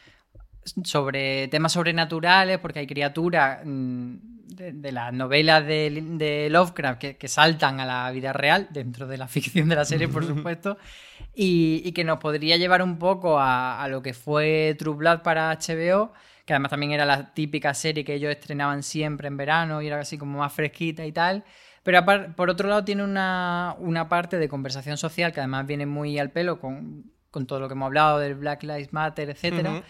sobre temas sobrenaturales, porque hay criaturas mm, de, las novelas de, Lovecraft que, saltan a la vida real, dentro de la <laughs> ficción de la serie, por supuesto, y, que nos podría llevar un poco a, a lo que fue True Blood para HBO que además también era la típica serie que ellos estrenaban siempre en verano y era así como más fresquita y tal. Pero por otro lado tiene una, parte de conversación social que además viene muy al pelo con, todo lo que hemos hablado del Black Lives Matter, etcétera.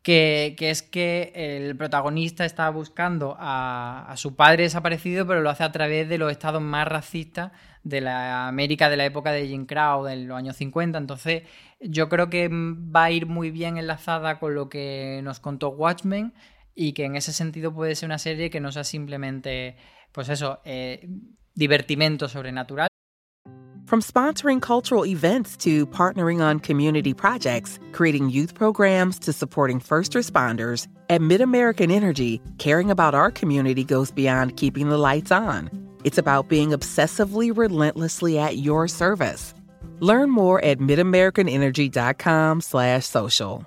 que, es que el protagonista está buscando a, a, su padre desaparecido, pero lo hace a través de los estados más racistas de la América de la época de Jim Crow, de los años 50. Entonces, yo creo que va a ir muy bien enlazada con lo que nos contó Watchmen y que en ese sentido puede ser una serie que no sea simplemente, pues eso, eh, divertimento sobrenatural. From sponsoring cultural events to partnering on community projects, creating youth programs to supporting first responders, at MidAmerican Energy, caring about our community goes beyond keeping the lights on. It's about being obsessively relentlessly at your service. Learn more at midamericanenergy.com slash social.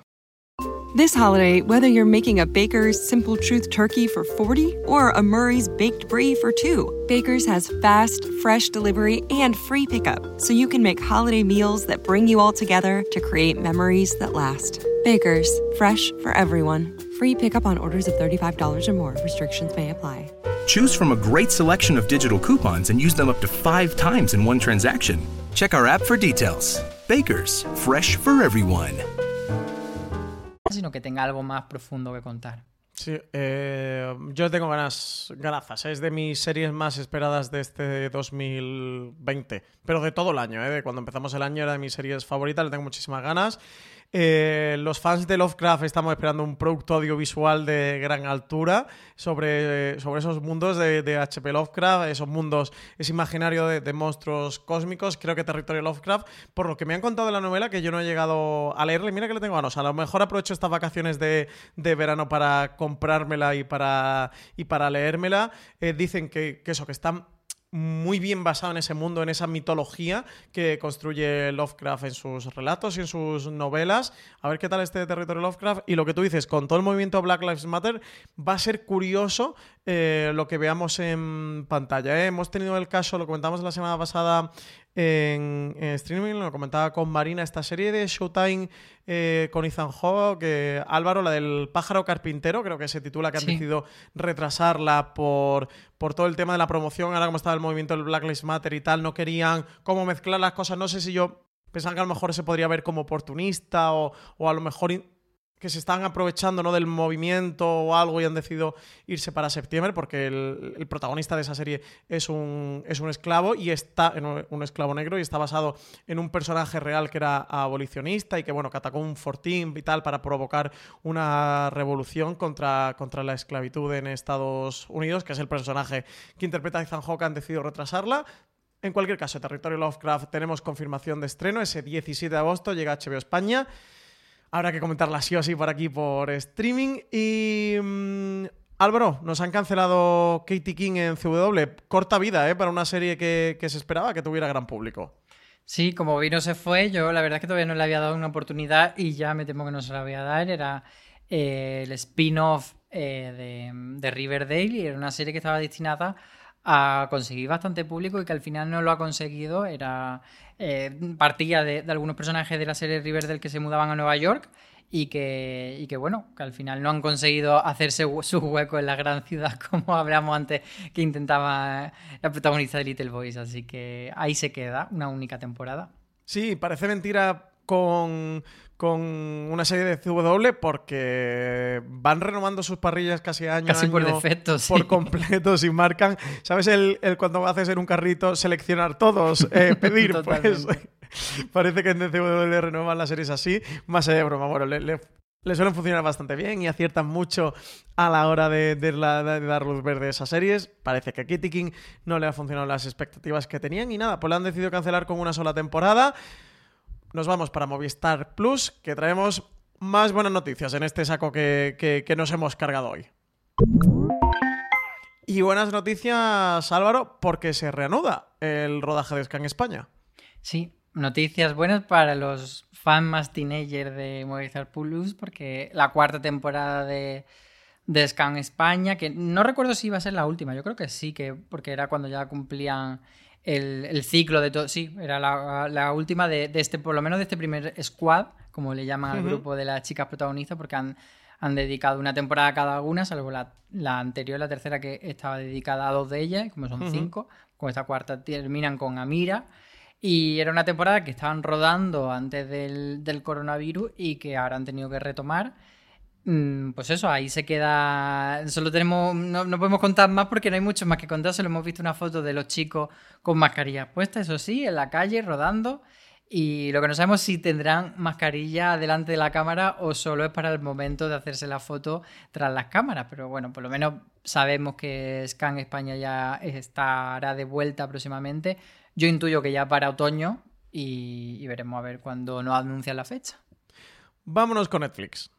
This holiday, whether you're making a Baker's Simple Truth turkey for 40 or a Murray's Baked Brie for two, Baker's has fast, fresh delivery and free pickup, so you can make holiday meals that bring you all together to create memories that last. Baker's, fresh for everyone. Free pickup on orders of $35 or more. Restrictions may apply. Choose from a great selection of digital coupons and use them up to five times in one transaction. Check our app for details. Bakers, fresh for everyone. Sino que tenga algo más profundo que contar. Sí, eh, yo tengo ganas, ganazas. Es de mis series más esperadas de este 2020, pero de todo el año. ¿eh? De cuando empezamos el año era de mis series favoritas, le tengo muchísimas ganas. Eh, los fans de Lovecraft estamos esperando un producto audiovisual de gran altura sobre, sobre esos mundos de, HP Lovecraft, esos mundos, ese imaginario de, monstruos cósmicos. Creo que Territorio Lovecraft, por lo que me han contado de la novela, que yo no he llegado a leerle, mira que le tengo ganas. A lo mejor aprovecho estas vacaciones de, verano para comprármela y para, y para leérmela. Eh, dicen que, que eso, que están muy bien basado en ese mundo, en esa mitología que construye Lovecraft en sus relatos y en sus novelas. A ver qué tal este territorio Lovecraft. Y lo que tú dices, con todo el movimiento Black Lives Matter, va a ser curioso eh, lo que veamos en pantalla. ¿eh? Hemos tenido el caso, lo comentamos la semana pasada en, streaming, lo comentaba con Marina, esta serie de Showtime eh, con Ethan Hawke, Álvaro, la del pájaro carpintero, creo que se titula, que han decidido retrasarla por, por todo el tema de la promoción, ahora como estaba el movimiento del Black Lives Matter y tal, no querían cómo mezclar las cosas, no sé si yo pensaba que a lo mejor se podría ver como oportunista o, o a lo mejor que se están aprovechando ¿no? del movimiento o algo y han decidido irse para septiembre porque el, protagonista de esa serie es un, es un esclavo y está en un, esclavo negro y está basado en un personaje real que era abolicionista y que bueno que atacó un fortín vital para provocar una revolución contra, contra la esclavitud en Estados Unidos que es el personaje que interpreta Ethan Hawke han decidido retrasarla en cualquier caso, Territorio Lovecraft tenemos confirmación de estreno. Ese 17 de agosto llega HBO España. Habrá que comentarla sí o sí por aquí por streaming. Y mm, Álvaro, nos han cancelado Katie King en CW. Corta vida, ¿eh? Para una serie que, se esperaba que tuviera gran público. Sí, como vino se fue, yo la verdad es que todavía no le había dado una oportunidad y ya me temo que no se la voy a dar. Era eh, el spin-off eh, de, de Riverdale y era una serie que estaba destinada a conseguir bastante público y que al final no lo ha conseguido. Era eh, partía de, algunos personajes de la serie Riverdale que se mudaban a Nueva York y que, y que bueno, que al final no han conseguido hacerse su hueco en la gran <laughs> ciudad como hablamos antes que intentaba la protagonista de Little Boys. Así que ahí se queda, una única temporada. Sí, parece mentira con, con una serie de CW porque van renovando sus parrillas casi año casi año por defecto, sí. por completo y marcan. Sabes el, el, cuando haces en un carrito seleccionar todos <laughs> eh, pedir pues <laughs> parece que en CW renuevan las series así. Más allá de broma bueno le, suelen funcionar bastante bien y aciertan mucho a la hora de, dar luz verde a esas series. Parece que a Kitty King no le ha funcionado las expectativas que tenían y nada, pues la han decidido cancelar con una sola temporada nos vamos para Movistar Plus, que traemos más buenas noticias en este saco que, nos hemos cargado hoy. Y buenas noticias, Álvaro, porque se reanuda el rodaje de Scan España. Sí, noticias buenas para los fans más teenager de Movistar Plus, porque la cuarta temporada de, de Scan España, que no recuerdo si iba a ser la última, yo creo que sí, que porque era cuando ya cumplían el, ciclo de todo. Sí, era la, última de, este, por lo menos de este primer squad, como le llaman al grupo de las chicas protagonistas, porque han, han dedicado una temporada a cada una, salvo la, la, anterior, la tercera, que estaba dedicada a dos de ellas, como son cinco. Con esta cuarta terminan con Amira. Y era una temporada que estaban rodando antes del, del coronavirus y que ahora han tenido que retomar. Mm, pues eso, ahí se queda. Solo tenemos. No, podemos contar más porque no hay mucho más que contar. Solo hemos visto una foto de los chicos con mascarillas puestas, eso sí, en la calle, rodando. Y lo que no sabemos es si tendrán mascarilla delante de la cámara o solo es para el momento de hacerse la foto tras las cámaras. Pero bueno, por lo menos sabemos que Scan España ya estará de vuelta próximamente. Yo intuyo que ya para otoño y, y veremos a ver cuándo nos anuncian la fecha. Vámonos con Netflix.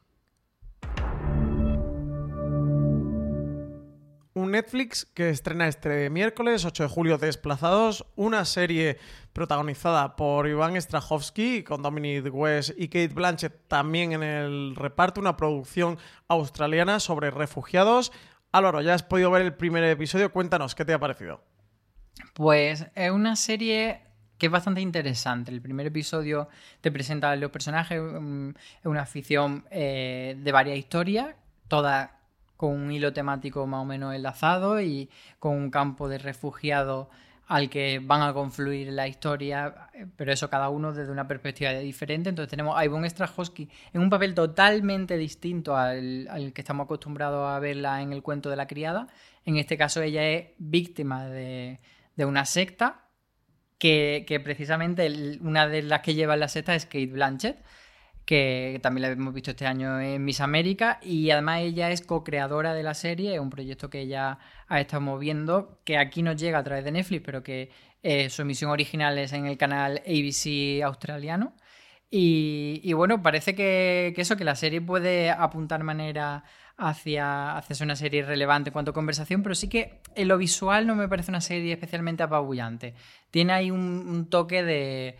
Un Netflix que estrena este miércoles 8 de julio Desplazados, una serie protagonizada por Iván Strahovski con Dominic West y Kate Blanchett también en el reparto, una producción australiana sobre refugiados. Álvaro, ya has podido ver el primer episodio, cuéntanos, ¿qué te ha parecido? Pues es una serie que es bastante interesante. El primer episodio te presenta los personajes, es una ficción eh, de varias historias, todas con un hilo temático más o menos enlazado y con un campo de refugiados al que van a confluir la historia, pero eso cada uno desde una perspectiva diferente. Entonces tenemos a Ivonne Strahovski en un papel totalmente distinto al, que estamos acostumbrados a verla en el cuento de la criada. En este caso ella es víctima de, una secta, que, que precisamente una de las que lleva la secta es Kate Blanchett que también la hemos visto este año en Miss América y además ella es co-creadora de la serie, es un proyecto que ella ha estado moviendo, que aquí nos llega a través de Netflix, pero que eh, su emisión original es en el canal ABC australiano. Y, bueno, parece que, eso, que la serie puede apuntar manera hacia, hacia una serie relevante en cuanto a conversación, pero sí que en lo visual no me parece una serie especialmente apabullante. Tiene ahí un, toque de,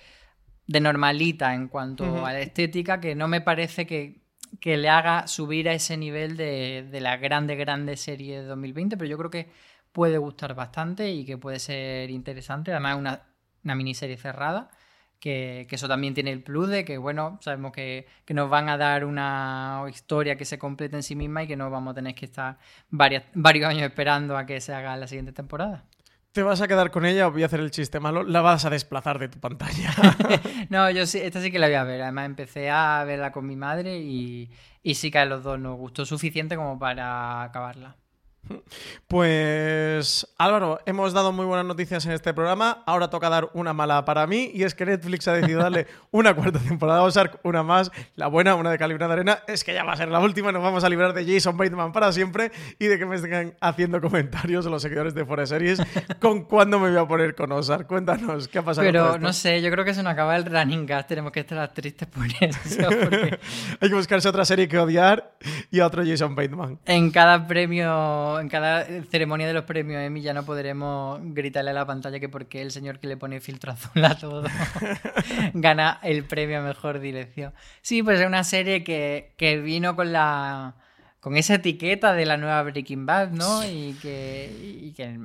de, normalita en cuanto a la estética que no me parece que, que, le haga subir a ese nivel de, de la grande, grande serie de 2020, pero yo creo que puede gustar bastante y que puede ser interesante. Además, una, una miniserie cerrada que, eso también tiene el plus de que, bueno, sabemos que, nos van a dar una historia que se complete en sí misma y que no vamos a tener que estar varios años esperando a que se haga la siguiente temporada. ¿Te vas a quedar con ella o voy a hacer el chiste malo? La vas a desplazar de tu pantalla. <laughs> no, yo sí, esta sí que la voy a ver. Además, empecé a verla con mi madre y, y sí que a los dos nos gustó suficiente como para acabarla. Pues Álvaro, hemos dado muy buenas noticias en este programa. Ahora toca dar una mala para mí y es que Netflix ha decidido darle <laughs> una cuarta temporada a Ozark, una más, la buena, una de calibre de arena. Es que ya va a ser la última, nos vamos a librar de Jason Bateman para siempre y de que me estén haciendo comentarios los seguidores de Forest Series con cuándo me voy a poner con Ozark. Cuéntanos, ¿qué ha pasado? Pero no sé, yo creo que se nos acaba el running gas, tenemos que estar tristes por eso. <laughs> Hay que buscarse otra serie que odiar y a otro Jason Bateman. En cada premio en cada ceremonia de los premios Emmy ya no podremos gritarle a la pantalla que porque el señor que le pone filtro azul a todo <laughs> gana el premio a mejor dirección. Sí, pues es una serie que, que vino con la con esa etiqueta de la nueva Breaking Bad, ¿no? Y que, que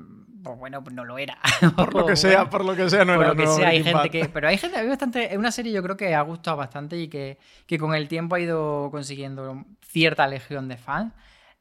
pues bueno, pues no lo era. <laughs> Por lo que <laughs> sea, por lo que sea, no por era. Lo que sea, hay gente que. Pero hay gente, hay bastante. Es una serie yo creo que ha gustado bastante y que, que con el tiempo ha ido consiguiendo cierta legión de fans.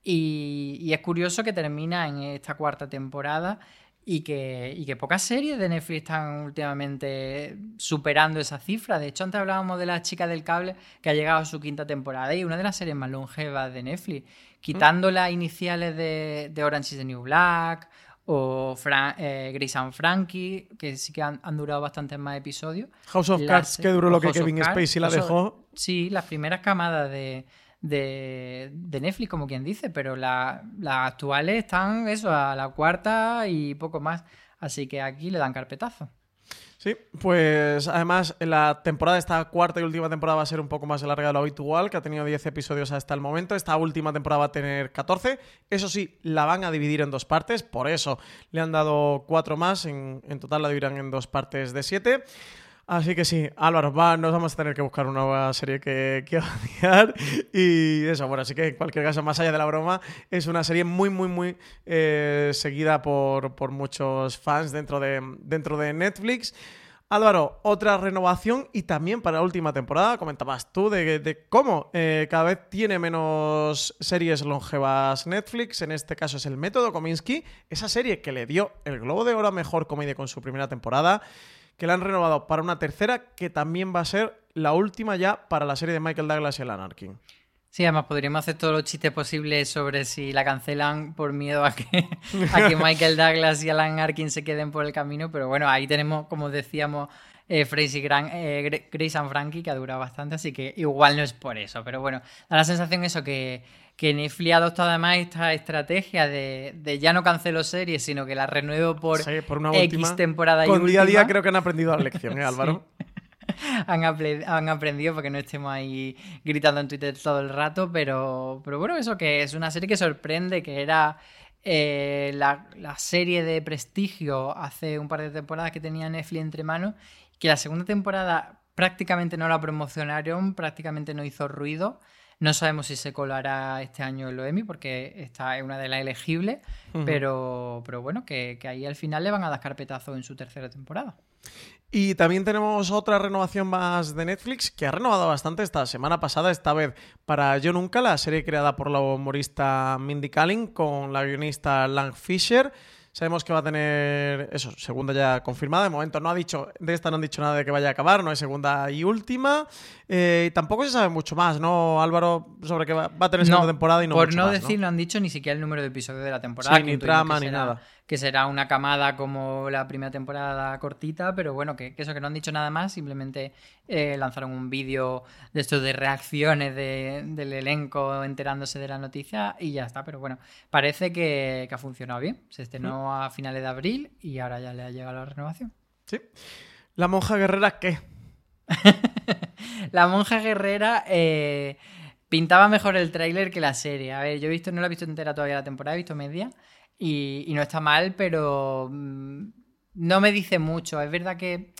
Y, es curioso que termina en esta cuarta temporada y que, que pocas series de Netflix están últimamente superando esa cifra. De hecho, antes hablábamos de la chica del cable que ha llegado a su quinta temporada y una de las series más longevas de Netflix, quitando las iniciales de, Orange is the New Black o eh, Grace and Frankie, que sí que han, durado bastantes más episodios. House of Cards, que duró lo que Kevin Spacey la dejó. Sí, las primeras camadas de, de, Netflix, como quien dice, pero las actuales están eso, a la cuarta y poco más. Así que aquí le dan carpetazo. Sí, pues además la temporada, esta cuarta y última temporada va a ser un poco más larga de lo habitual, que ha tenido 10 episodios hasta el momento. Esta última temporada va a tener 14. Eso sí, la van a dividir en dos partes, por eso le han dado cuatro más. En, en total la dividirán en dos partes de 7. Así que sí, Álvaro, va, nos vamos a tener que buscar una nueva serie que, que odiar. Y eso, bueno, así que en cualquier caso, más allá de la broma, es una serie muy, muy, muy eh, seguida por, muchos fans dentro de, dentro de Netflix. Álvaro, otra renovación y también para la última temporada, comentabas tú de, cómo eh, cada vez tiene menos series longevas Netflix, en este caso es el método Kominsky, esa serie que le dio el Globo de Oro Mejor Comedia con su primera temporada que la han renovado para una tercera que también va a ser la última ya para la serie de Michael Douglas y el Anarchy. Sí, además podríamos hacer todos los chistes posibles sobre si la cancelan por miedo a que, <laughs> a que <laughs> Michael Douglas y Alan Arkin se queden por el camino, pero bueno, ahí tenemos, como decíamos, eh, Grace eh, and Frankie, que ha durado bastante, así que igual no es por eso, pero bueno, da la sensación eso que que Netflix ha adoptado además esta estrategia de, ya no cancelo series, sino que la renuevo por, una X temporada y Con día a día creo que han aprendido la lección, ¿eh, <laughs> Álvaro? <laughs> han, han, aprendido porque no estemos ahí gritando en Twitter todo el rato, pero, pero bueno, eso que es una serie que sorprende, que era eh, la, la, serie de prestigio hace un par de temporadas que tenía Netflix entre manos, que la segunda temporada prácticamente no la promocionaron, prácticamente no hizo ruido. No sabemos si se colará este año en lo Emmy porque esta es una de las elegibles, pero, pero bueno, que, ahí al final le van a dar carpetazo en su tercera temporada. Y también tenemos otra renovación más de Netflix que ha renovado bastante esta semana pasada, esta vez para Yo Nunca, la serie creada por la humorista Mindy Kaling con la guionista Lang Fisher. Sabemos que va a tener eso, segunda ya confirmada. De momento no ha dicho, de esta no han dicho nada de que vaya a acabar, no es segunda y última. Eh, tampoco se sabe mucho más, ¿no, Álvaro? Sobre que va, a tener segunda temporada y no Por no decir, ¿no? han dicho ni siquiera el número de episodios de la temporada. ni trama, ni nada que será una camada como la primera temporada cortita, pero bueno, que, eso que no han dicho nada más, simplemente eh, lanzaron un vídeo de estos de reacciones del elenco enterándose de la noticia y ya está, pero bueno, parece que, ha funcionado bien. Se estrenó a finales de abril y ahora ya le ha llegado la renovación. Sí. ¿La monja guerrera qué? <laughs> la monja guerrera eh, pintaba mejor el tráiler que la serie. A ver, yo he visto, no la he visto entera todavía la temporada, he visto media. Y, no está mal, pero mm, no me dice mucho. Es verdad que.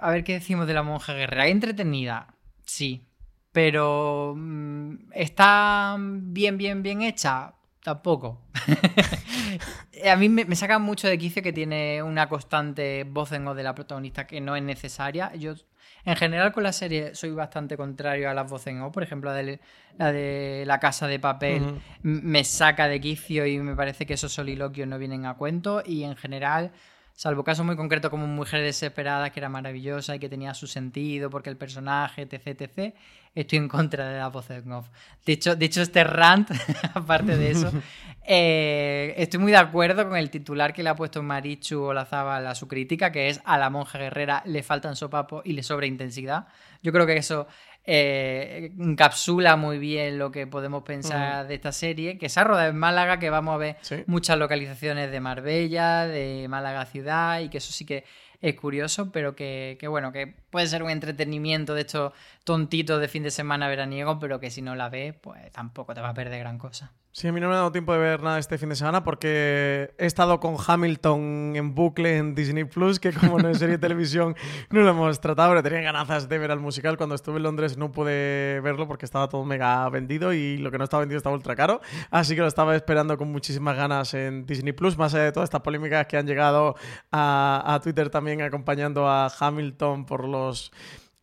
A ver qué decimos de la monja guerrera. Entretenida, sí. Pero. mm, ¿Está bien, bien, bien hecha? Tampoco. <laughs> a mí me, saca mucho de quicio que tiene una constante voz en off de la protagonista que no es necesaria. Yo, en general, con la serie soy bastante contrario a las voces en off. Por ejemplo, la de la, de la casa de papel me saca de quicio y me parece que esos soliloquios no vienen a cuento. Y en general, salvo casos muy concretos como Mujer Desesperada, que era maravillosa y que tenía su sentido porque el personaje, etc, etc, estoy en contra de en off. De hecho, de hecho este rant, <laughs> aparte de eso, <laughs> eh, estoy muy de acuerdo con el titular que le ha puesto Marichu Olazábal a su crítica, que es a la monja guerrera le faltan sopapos y le sobra intensidad. Yo creo que eso eh, encapsula muy bien lo que podemos pensar de esta serie, que se ha rodado en Málaga, que vamos a ver Sí. muchas localizaciones de Marbella, de Málaga ciudad, y que eso sí que es curioso, pero que, que bueno, que puede ser un entretenimiento de estos tontitos de fin de semana veraniego, pero que si no la ves, pues tampoco te va a perder gran cosa. Sí, a mí no me ha dado tiempo de ver nada este fin de semana porque he estado con Hamilton en bucle en Disney Plus, que como no es serie de televisión <laughs> no lo hemos tratado, pero tenía ganas de ver al musical. Cuando estuve en Londres no pude verlo porque estaba todo mega vendido y lo que no estaba vendido estaba ultra caro. Así que lo estaba esperando con muchísimas ganas en Disney Plus, más allá de todas estas polémicas que han llegado a, a Twitter también acompañando a Hamilton por los los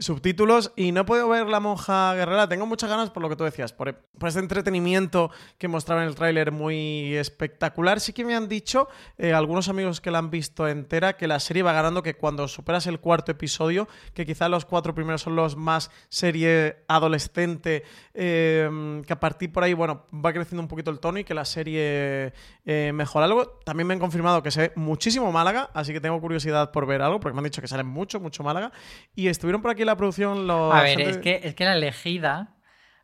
subtítulos y no puedo ver La Monja Guerrera. Tengo muchas ganas por lo que tú decías, por, por este entretenimiento que mostraba en el tráiler muy espectacular. Sí que me han dicho eh, algunos amigos que la han visto entera que la serie va ganando, que cuando superas el cuarto episodio, que quizá los cuatro primeros son los más serie adolescente, eh, que a partir por ahí, bueno, va creciendo un poquito el tono y que la serie eh, mejora algo. También me han confirmado que sé muchísimo Málaga, así que tengo curiosidad por ver algo, porque me han dicho que sale mucho, mucho Málaga. Y estuvieron por aquí en la producción los... A ver, gente- es que, es que la elegida,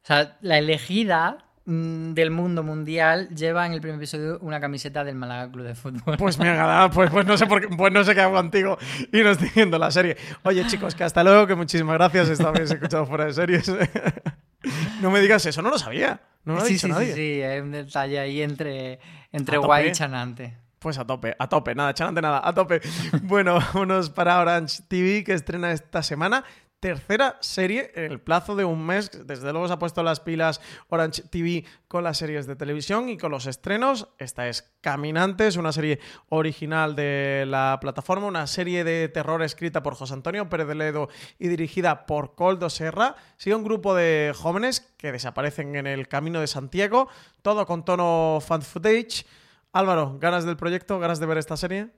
o sea, la elegida mm, del mundo mundial lleva en el primer episodio una camiseta del Málaga Club de Fútbol. Pues me ha ganado, pues, pues no sé por qué, pues no sé qué hago contigo y no estoy viendo la serie. Oye, chicos, que hasta luego, que muchísimas gracias. Esta vez he escuchado fuera de series. <laughs> no me digas eso, no lo sabía. No lo ha sí, dicho sí, nadie. sí, sí, hay un detalle ahí entre, entre guay y chanante. Pues a tope, a tope, nada, chanante nada, a tope. Bueno, <laughs> vámonos para Orange TV que estrena esta semana. Tercera serie en el plazo de un mes. Desde luego se ha puesto las pilas Orange TV con las series de televisión y con los estrenos. Esta es Caminantes, una serie original de la plataforma, una serie de terror escrita por José Antonio Pérez de Ledo y dirigida por Coldo Serra. Sigue un grupo de jóvenes que desaparecen en el camino de Santiago, todo con tono fan footage. Álvaro, ¿ganas del proyecto? ¿Ganas de ver esta serie?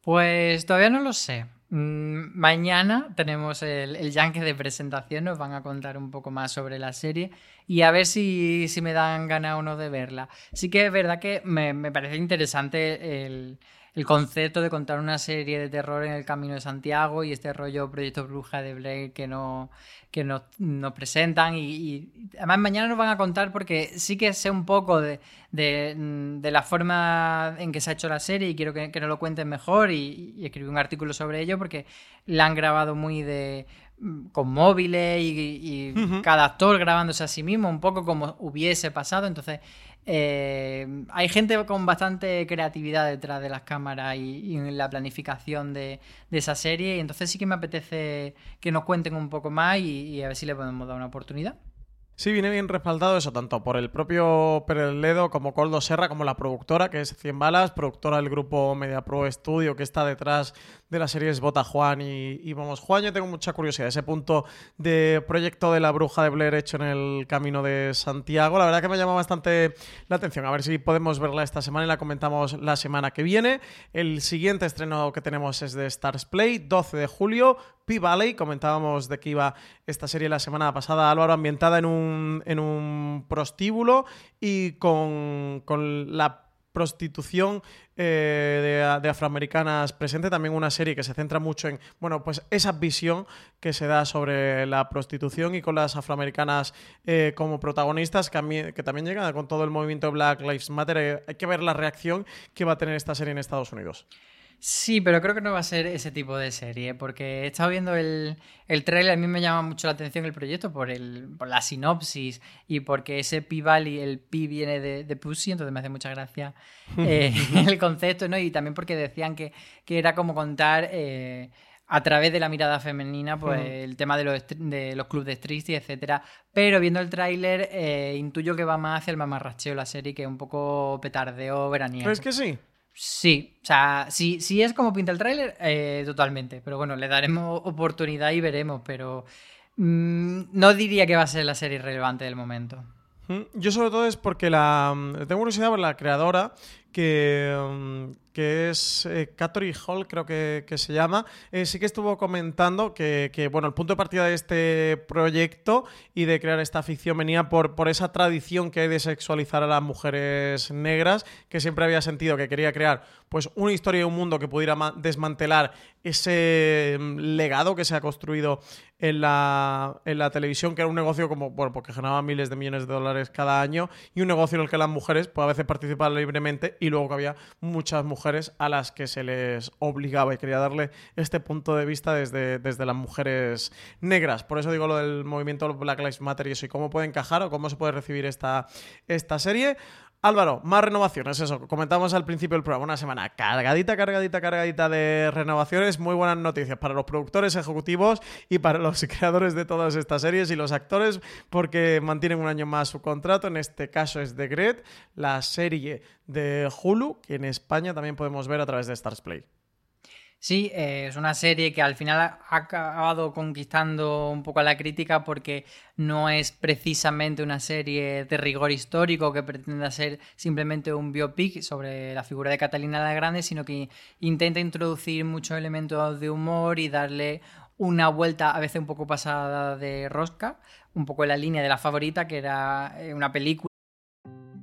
Pues todavía no lo sé. Mm, Mañana tenemos el, el yankee de presentación, nos van a contar un poco más sobre la serie y a ver si, si me dan ganas o no de verla. Sí que es verdad que me, me parece interesante el, el concepto de contar una serie de terror en el Camino de Santiago y este rollo Proyecto Bruja de Blair que, no, que nos, nos presentan y, y además mañana nos van a contar porque sí que sé un poco de, de, mm, de la forma en que se ha hecho la serie y quiero que, que nos lo cuenten mejor y, y escribí un artículo sobre ello porque la han grabado muy de mm, con móviles y, y cada actor grabándose a sí mismo un poco como hubiese pasado. Entonces eh, hay gente con bastante creatividad detrás de las cámaras y, en la planificación de, esa serie y entonces sí que me apetece que nos cuenten un poco más y, a ver si le podemos dar una oportunidad. Sí, viene bien respaldado eso, tanto por el propio Pérez Ledo como Coldo Serra, como la productora, que es 100 Balas, productora del grupo Media Pro Studio, que está detrás de las series Bota Juan y, Vamos Juan. Yo tengo mucha curiosidad. Ese punto de proyecto de la bruja de Blair hecho en el camino de Santiago, la verdad que me llama bastante la atención. A ver si podemos verla esta semana y la comentamos la semana que viene. El siguiente estreno que tenemos es de Stars Play, 12 de julio. P-Valley, comentábamos de que iba esta serie la semana pasada, Álvaro, ambientada en un, en un prostíbulo y con, con la prostitución eh, de, afroamericanas presente, también una serie que se centra mucho en, bueno, pues esa visión que se da sobre la prostitución y con las afroamericanas eh, como protagonistas, que, también llega con todo el movimiento Black Lives Matter. Eh, hay que ver la reacción que va a tener esta serie en Estados Unidos. Sí, pero creo que no va a ser ese tipo de serie, porque he estado viendo el, el trailer, a mí me llama mucho la atención el proyecto por, el, por la sinopsis y porque ese Pi Valley, el Pi viene de, de Pussy, entonces me hace mucha gracia <laughs> eh, <laughs> el concepto, ¿no? Y también porque decían que, que era como contar... Eh, a través de la mirada femenina, pues el tema de los, de los clubes de striptease, etcétera. Pero viendo el tráiler, eh, intuyo que va más hacia el mamarracheo la serie, que es un poco petardeo veraniego. ¿Crees que sí? Sí, o sea, si, si es como pinta el tráiler, eh, totalmente. Pero bueno, le daremos <laughs> oportunidad y veremos, pero mm, no diría que va a ser la serie relevante del momento. Yo sobre todo es porque la mm, tengo curiosidad por la creadora que, mm, que es eh, Hall, creo que, se llama, eh, sí que estuvo comentando que, bueno, el punto de partida de este proyecto y de crear esta ficción venía por, por esa tradición que hay de sexualizar a las mujeres negras, que siempre había sentido que quería crear pues una historia y un mundo que pudiera desmantelar ese mm, legado que se ha construido en la, en la televisión, que era un negocio como, bueno, porque generaba miles de millones de dólares cada año, y un negocio en el que las mujeres pues, a veces participaban libremente y luego que había muchas mujeres a las que se les obligaba y quería darle este punto de vista desde, desde las mujeres negras. Por eso digo lo del movimiento Black Lives Matter y eso, y cómo puede encajar o cómo se puede recibir esta, esta serie. Álvaro, más renovaciones, eso, comentamos al principio del programa, una semana cargadita, cargadita, cargadita de renovaciones, muy buenas noticias para los productores ejecutivos y para los <laughs> creadores de todas estas series y los actores, porque mantienen un año más su contrato, en este caso es The Great, la serie de Hulu, que en España también podemos ver a través de Stars Play. Sí, eh, es una serie que al final ha acabado conquistando un poco a la crítica porque no es precisamente una serie de rigor histórico que pretenda ser simplemente un biopic sobre la figura de Catalina la Grande, sino que intenta introducir muchos elementos de humor y darle una vuelta a veces un poco pasada de rosca, un poco en la línea de la favorita, que era eh, una película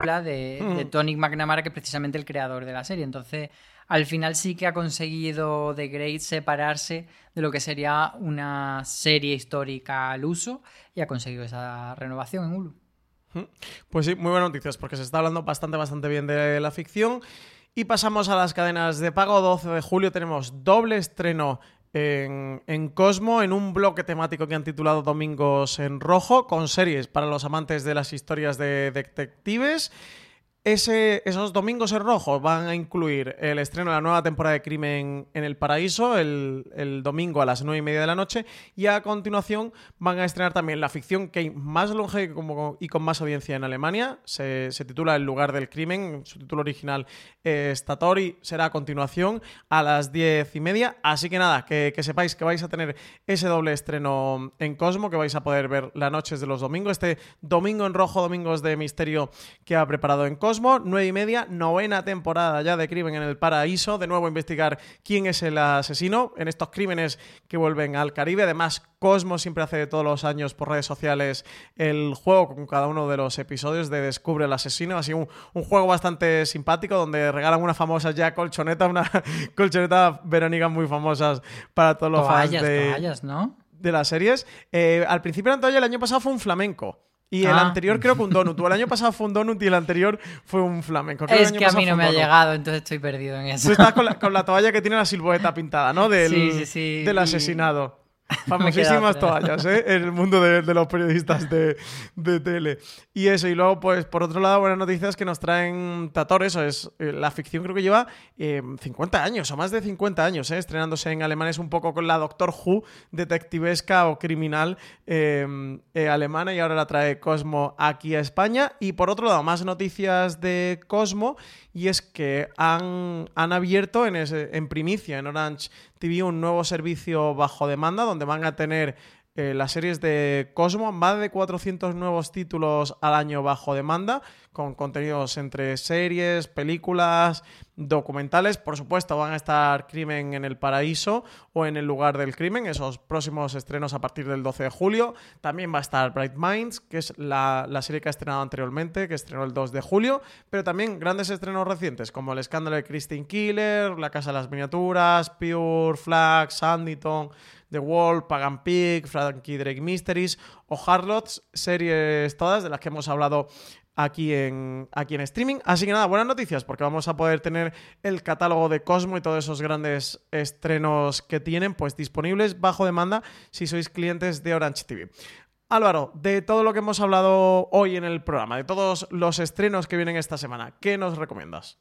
De, de mm. Tony McNamara, que es precisamente el creador de la serie. Entonces, al final sí que ha conseguido The Great separarse de lo que sería una serie histórica al uso y ha conseguido esa renovación en Hulu. Mm. Pues sí, muy buenas noticias, porque se está hablando bastante, bastante bien de la ficción. Y pasamos a las cadenas de pago. 12 de julio tenemos doble estreno en, Cosmo, en un bloque temático que han titulado Domingos en Rojo, con series para los amantes de las historias de detectives. Esos domingos en rojo van a incluir el estreno de la nueva temporada de Crimen en el Paraíso el, domingo a las 9 y media de la noche y a continuación van a estrenar también la ficción que hay más longe y con más audiencia en Alemania. Se, titula El lugar del crimen, su título original es Statori, será a continuación a las 10 y media. Así que nada, que, que sepáis que vais a tener ese doble estreno en Cosmo, que vais a poder ver las noches de los domingos. Este domingo en rojo, domingos de misterio que ha preparado en Cosmo Cosmo, 9 y media, novena temporada ya de Crimen en el Paraíso. De nuevo investigar quién es el asesino en estos crímenes que vuelven al Caribe. Además, Cosmo siempre hace todos los años por redes sociales el juego con cada uno de los episodios de Descubre el asesino. Así un, un juego bastante simpático donde regalan una famosa ya colchoneta, una <laughs> colchoneta Verónica muy famosas para todos los fans de, ¿no? de las series. Eh, al principio de el año pasado fue un flamenco. Y el ah. anterior creo que un donut. el año pasado fue un donut y el anterior fue un flamenco. es que a mí no me ha llegado, entonces estoy perdido en eso. Tú estás con la, toalla que tiene la silueta pintada, ¿no? <laughs> Del, del asesinado. Famosísimas toallas, ¿eh? En el mundo de, los periodistas de, tele. Y eso, y luego, pues, por otro lado, buenas noticias que nos traen Tator, eso es, eh, la ficción creo que lleva 50 eh, años, o más de 50 años, ¿eh? Estrenándose en alemán, es un poco con la Doctor Who, detectivesca o criminal em, alemana, y ahora la trae Cosmo aquí a España. Y por otro lado, más noticias de Cosmo, y es que han, han abierto en, ese, en primicia en Orange TV un nuevo servicio bajo demanda donde van a tener eh, las series de Cosmo, más de 400 nuevos títulos al año bajo demanda, con contenidos entre series, películas, documentales. Por supuesto, van a estar Crimen en el Paraíso o en el lugar del crimen, esos próximos estrenos a partir del 12 de julio. También va a estar Bright Minds, que es la, la serie que ha estrenado anteriormente, que estrenó el 2 de julio, pero también grandes estrenos recientes, como El escándalo de Christine Killer, La Casa de las Miniaturas, Pure, Flag, Sanditon. The Wall, Pagan Pig, Frankie Drake Mysteries o Harlots, series todas de las que hemos hablado aquí en, aquí en streaming. Así que nada, buenas noticias porque vamos a poder tener el catálogo de Cosmo y todos esos grandes estrenos que tienen pues disponibles bajo demanda si sois clientes de Orange TV. Álvaro, de todo lo que hemos hablado hoy en el programa, de todos los estrenos que vienen esta semana, ¿qué nos recomiendas?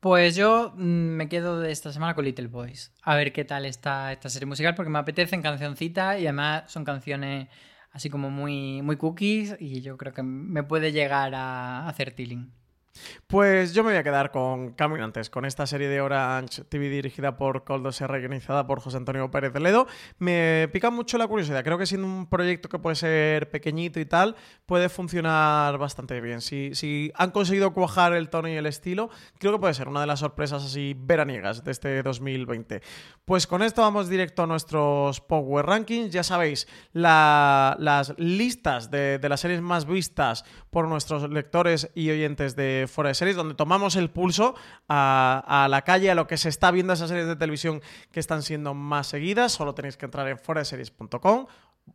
Pues yo mm, me quedo de esta semana con Little Boys. A ver qué tal está esta serie musical, porque me apetecen cancioncitas y además son canciones así como muy, muy cookies y yo creo que me puede llegar a hacer tilling. Pues yo me voy a quedar con Caminantes, con esta serie de Orange TV dirigida por Coldos R, organizada por José Antonio Pérez de Ledo. Me pica mucho la curiosidad. Creo que siendo un proyecto que puede ser pequeñito y tal, puede funcionar bastante bien. Si, han conseguido cuajar el tono y el estilo, creo que puede ser una de las sorpresas así veraniegas de este 2020. Pues con esto vamos directo a nuestros Power Rankings. Ya sabéis, las listas de las series más vistas por nuestros lectores y oyentes de Fuera de Series, donde tomamos el pulso a, la calle, a lo que se está viendo esas series de televisión que están siendo más seguidas. Solo tenéis que entrar en foraseries.com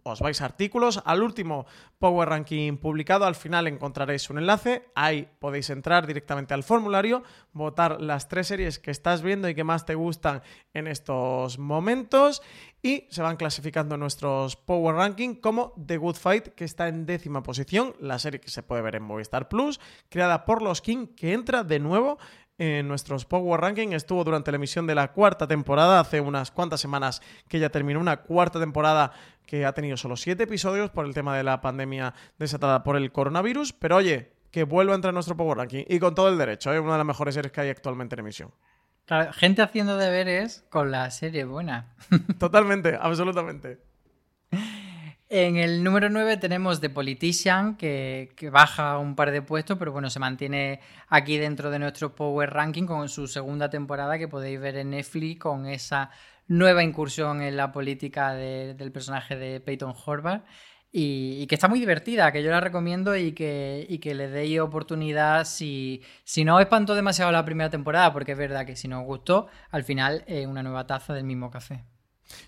os vais a artículos, al último Power Ranking publicado, al final encontraréis un enlace, ahí podéis entrar directamente al formulario, votar las tres series que estás viendo y que más te gustan en estos momentos. Y se van clasificando nuestros Power Ranking como The Good Fight, que está en décima posición, la serie que se puede ver en Movistar Plus, creada por los King, que entra de nuevo en nuestros Power Ranking. Estuvo durante la emisión de la cuarta temporada, hace unas cuantas semanas que ya terminó una cuarta temporada que ha tenido solo siete episodios por el tema de la pandemia desatada por el coronavirus. Pero oye, que vuelva a entrar en nuestro Power Ranking y con todo el derecho, es ¿eh? una de las mejores series que hay actualmente en emisión. gente haciendo deberes con la serie buena. Totalmente, absolutamente. En el número 9 tenemos The Politician, que, baja un par de puestos, pero bueno, se mantiene aquí dentro de nuestro Power Ranking con su segunda temporada que podéis ver en Netflix con esa nueva incursión en la política del personaje de Peyton Horvath. Y, que está muy divertida, que yo la recomiendo y que, que le deis oportunidad si, no espantó demasiado la primera temporada, porque es verdad que si nos gustó, al final es una nueva taza del mismo café.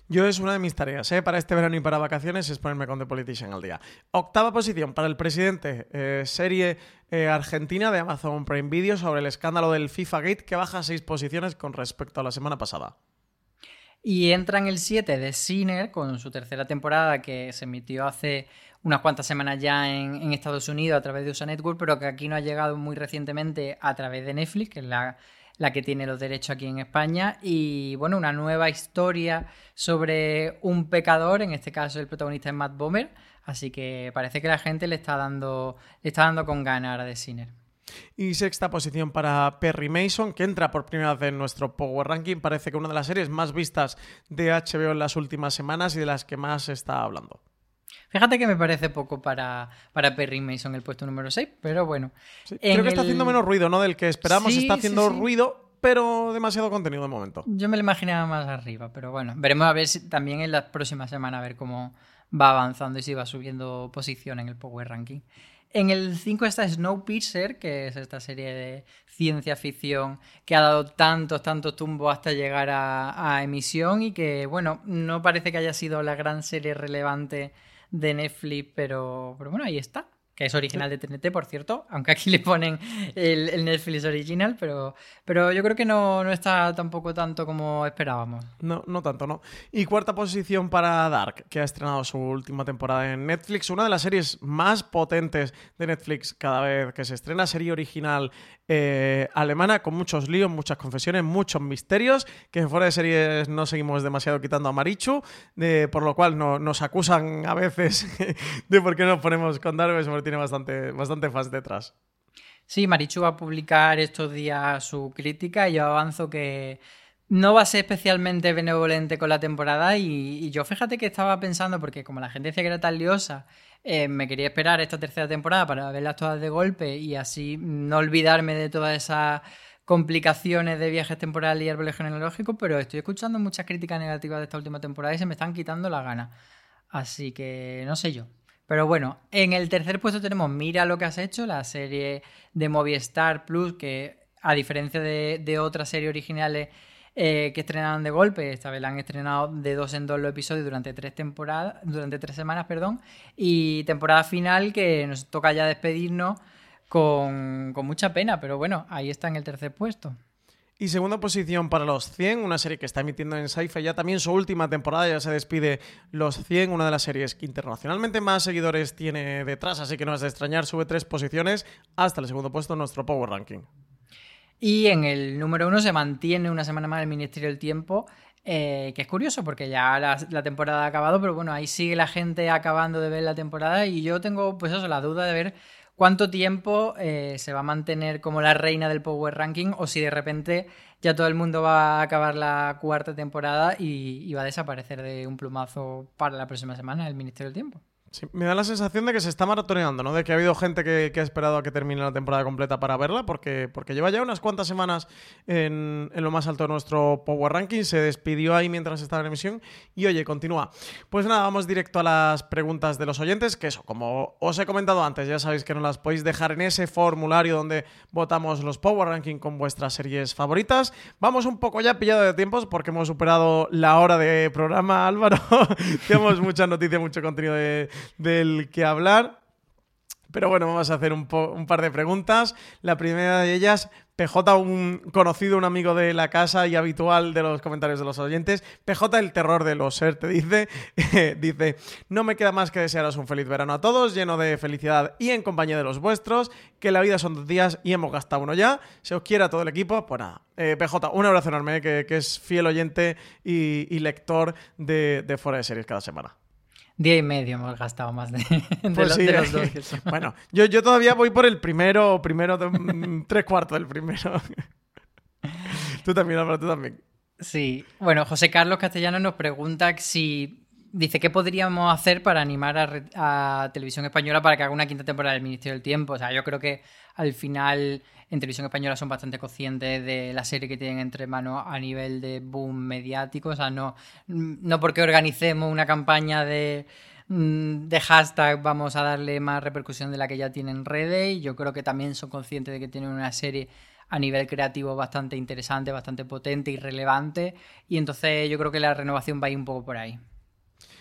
Yo es una de mis tareas ¿eh? para este verano y para vacaciones es ponerme con The Politician al día. Octava posición para el presidente, eh, serie eh, argentina de Amazon Prime Video sobre el escándalo del FIFA Gate que baja seis posiciones con respecto a la semana pasada. Y entra en el 7 de Sinner con su tercera temporada que se emitió hace unas cuantas semanas ya en, Estados Unidos a través de USA Network, pero que aquí no ha llegado muy recientemente a través de Netflix, que es la, la que tiene los derechos aquí en España. Y bueno, una nueva historia sobre un pecador, en este caso el protagonista es Matt Bomer, así que parece que la gente le está dando, le está dando con ganas a de Sinner. Y sexta posición para Perry Mason, que entra por primera vez en nuestro Power Ranking. Parece que una de las series más vistas de HBO en las últimas semanas y de las que más se está hablando. Fíjate que me parece poco para, para Perry Mason el puesto número 6, pero bueno. creo que está haciendo menos ruido, ¿no? Del que esperamos. está haciendo ruido, pero demasiado contenido de momento. Yo me lo imaginaba más arriba, pero bueno. Veremos a ver si también en las próximas semanas a ver cómo va avanzando y si va subiendo posición en el Power Ranking. En el 5 está Snowpiercer, que es esta serie de ciencia ficción que ha dado tantos, tantos tumbos hasta llegar a, emisión y que, bueno, no parece que haya sido la gran serie relevante de Netflix, pero, pero bueno, ahí está. que es original de TNT, por cierto, aunque aquí le ponen el, Netflix original, pero, pero yo creo que no, no, está tampoco tanto como esperábamos. No, no tanto, no. Y cuarta posición para Dark, que ha estrenado su última temporada en Netflix, una de las series más potentes de Netflix cada vez que se estrena, serie original eh, alemana con muchos líos, muchas confesiones, muchos misterios, que fuera de series no seguimos demasiado quitando a Marichu, por lo cual no, nos acusan a veces <laughs> de por qué nos ponemos con Dark, porque tiene bastante, bastante fans detrás. Sí, Marichu va a publicar estos días su crítica y yo avanzo que no va a ser especialmente benevolente con la temporada y, y yo fíjate que estaba pensando, porque como la gente decía que era tan liosa eh, me quería esperar esta tercera temporada para verlas todas de golpe y así no olvidarme de todas esas complicaciones de viajes temporales y árboles genealógicos, pero estoy escuchando muchas críticas negativas de esta última temporada y se me están quitando la gana. Así que no sé yo. Pero bueno, en el tercer puesto tenemos Mira lo que has hecho, la serie de Movistar Plus, que a diferencia de, de otras series originales eh, que estrenaron de golpe. Esta vez la han estrenado de dos en dos los episodios durante tres temporadas, durante tres semanas, perdón. Y temporada final que nos toca ya despedirnos con, mucha pena, pero bueno, ahí está en el tercer puesto. Y segunda posición para Los 100, una serie que está emitiendo en Sci-Fi ya también su última temporada, ya se despide Los 100, una de las series que internacionalmente más seguidores tiene detrás, así que no es de extrañar, sube tres posiciones hasta el segundo puesto en nuestro Power Ranking. Y en el número uno se mantiene una semana más el Ministerio del Tiempo, eh, que es curioso porque ya la, temporada ha acabado, pero bueno, ahí sigue la gente acabando de ver la temporada y yo tengo pues eso, la duda de ver cuánto tiempo eh, se va a mantener como la reina del Power Ranking o si de repente ya todo el mundo va a acabar la cuarta temporada y, y va a desaparecer de un plumazo para la próxima semana el Ministerio del Tiempo me da la sensación de que se está maratoneando, ¿no? De que ha habido gente que, ha esperado a que termine la temporada completa para verla, porque, porque lleva ya unas cuantas semanas en, lo más alto de nuestro Power Ranking. Se despidió ahí mientras estaba en emisión. Y oye, continúa. Pues nada, vamos directo a las preguntas de los oyentes, que eso, como os he comentado antes, ya sabéis que no las podéis dejar en ese formulario donde votamos los Power Ranking con vuestras series favoritas. Vamos un poco ya pillado de tiempos porque hemos superado la hora de programa, <laughs> Álvaro. Tenemos mucha noticia, mucho contenido de del que hablar. Pero bueno, vamos a hacer un, par de preguntas. La primera de ellas, PJ, un conocido, un amigo de la casa y habitual de los comentarios de los oyentes. PJ, el terror de los ser, te dice, <laughs> dice, no me queda más que desearos un feliz verano a todos, lleno de felicidad y en compañía de los vuestros, que la vida son dos días y hemos gastado uno ya. Se os quiera todo el equipo, pues nada. Eh, PJ, un abrazo enorme, que, es fiel oyente y, lector de, de Fuera de Series cada semana. Día y medio hemos gastado más de, <laughs> pues los, dos. <laughs> bueno, yo, yo todavía voy por el primero, primero, <laughs> tres cuartos del primero. tú también, Álvaro, tú también. Sí. Bueno, José Carlos Castellano nos pregunta si dice qué podríamos hacer para animar a, a, Televisión Española para que haga una quinta temporada del Ministerio del Tiempo. O sea, yo creo que al final en televisión española son bastante conscientes de la serie que tienen entre manos a nivel de boom mediático. O sea, no, no porque organicemos una campaña de, mm, de hashtag vamos a darle más repercusión de la que ya tienen en redes. Y yo creo que también son conscientes de que tienen una serie a nivel creativo bastante interesante, bastante potente y relevante. Y entonces yo creo que la renovación va a ir un poco por ahí.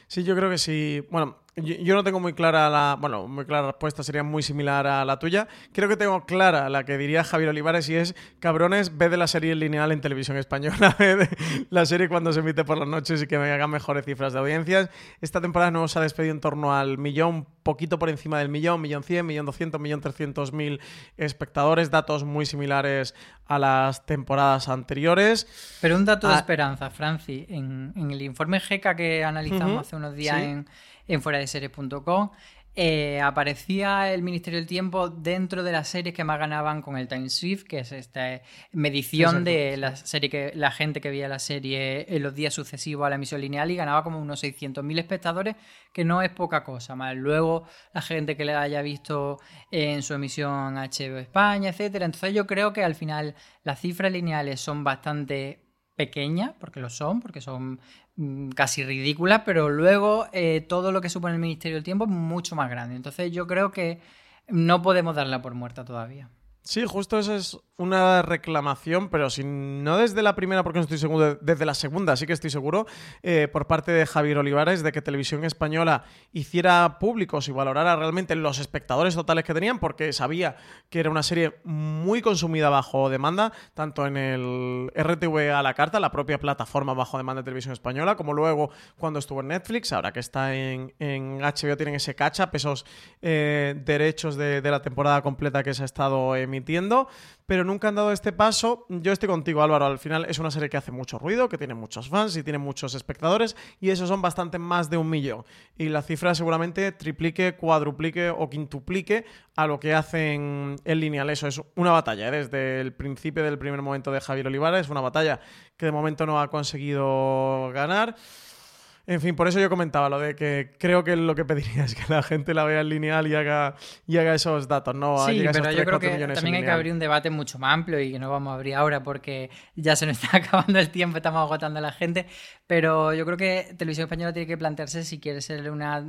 Sí, yo creo que sí. Bueno, yo, no tengo muy clara la. Bueno, muy clara respuesta, sería muy similar a la tuya. Creo que tengo clara la que diría Javier Olivares y es: cabrones, ve de la serie lineal en televisión española, <laughs> ve la serie cuando se emite por las noches y que me hagan mejores cifras de audiencias. Esta temporada no se ha despedido en torno al millón, poquito por encima del millón, millón cien, millón doscientos, millón trescientos mil espectadores, datos muy similares a las temporadas anteriores. Pero un dato de ah, esperanza, Franci, en, el informe GECA que analizamos hace unos días en en fuera de series.com. Eh, aparecía el Ministerio del Tiempo dentro de las series que más ganaban con el Time Shift, que es esta medición de la serie que la gente que veía la serie en los días sucesivos a la emisión lineal y ganaba como unos 600.000 espectadores, que no es poca cosa. Más luego la gente que le haya visto en su emisión HBO España, etcétera. Entonces yo creo que al final las cifras lineales son bastante pequeñas, porque lo son, porque son Mm, casi ridícula, pero luego eh, todo lo que supone el Ministerio del Tiempo es mucho más grande. Entonces yo creo que no podemos darla por muerta todavía. Sí, justo esa es una reclamación, pero si no desde la primera, porque no estoy seguro, desde la segunda, sí que estoy seguro, eh, por parte de Javier Olivares, de que Televisión Española hiciera públicos y valorara realmente los espectadores totales que tenían, porque sabía que era una serie muy consumida bajo demanda, tanto en el RTV a la carta, la propia plataforma bajo demanda de Televisión Española, como luego cuando estuvo en Netflix, ahora que está en, HBO tienen ese cacha, pesos eh, derechos de, de la temporada completa que se ha estado emitiendo pero nunca han dado este paso. Yo estoy contigo, Álvaro. Al final es una serie que hace mucho ruido, que tiene muchos fans y tiene muchos espectadores, y esos son bastante más de un millón. Y la cifra seguramente triplique, cuadruplique o quintuplique a lo que hacen en lineal. Eso es una batalla, ¿eh? desde el principio del primer momento de Javier Olivares, es una batalla que de momento no ha conseguido ganar. En fin, por eso yo comentaba lo de que creo que lo que pediría <laughs> es que la gente la vea en lineal y haga, y haga esos datos, ¿no? Sí, pero yo creo que también hay que abrir un debate mucho más amplio y que no vamos a abrir ahora porque ya se nos <laughs> está acabando el tiempo, estamos agotando a la gente. Pero yo creo que Televisión Española tiene que plantearse si quiere ser una,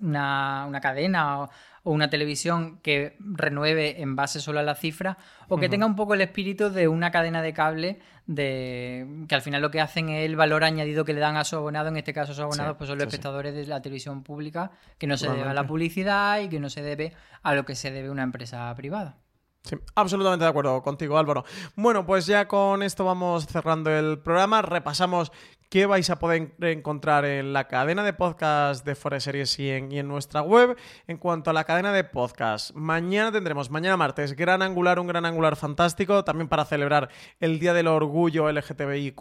una, una cadena o, o una televisión que renueve en base solo a la cifra o que tenga un poco el espíritu de una cadena de cable de que al final lo que hacen es el valor añadido que le dan a su abonado, en este caso su abonado pues son los espectadores de la televisión pública, que no se debe a la publicidad y que no se debe a lo que se debe una empresa privada. Sí, absolutamente de acuerdo contigo, Álvaro. Bueno, pues ya con esto vamos cerrando el programa. Repasamos qué vais a poder encontrar en la cadena de podcast de Forest Series y en, y en, nuestra web. En cuanto a la cadena de podcast, mañana tendremos, mañana martes, Gran Angular, un Gran Angular fantástico, también para celebrar el Día del Orgullo LGTBIQ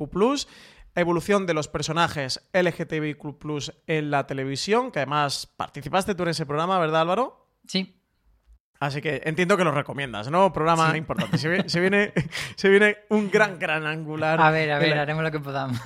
evolución de los personajes LGTBIQ en la televisión, que además participaste tú en ese programa, ¿verdad Álvaro? Sí. Así que entiendo que lo recomiendas, ¿no? Programa importante. Se viene, <laughs> se viene, un gran, gran angular. A ver, a ver, haremos lo que podamos.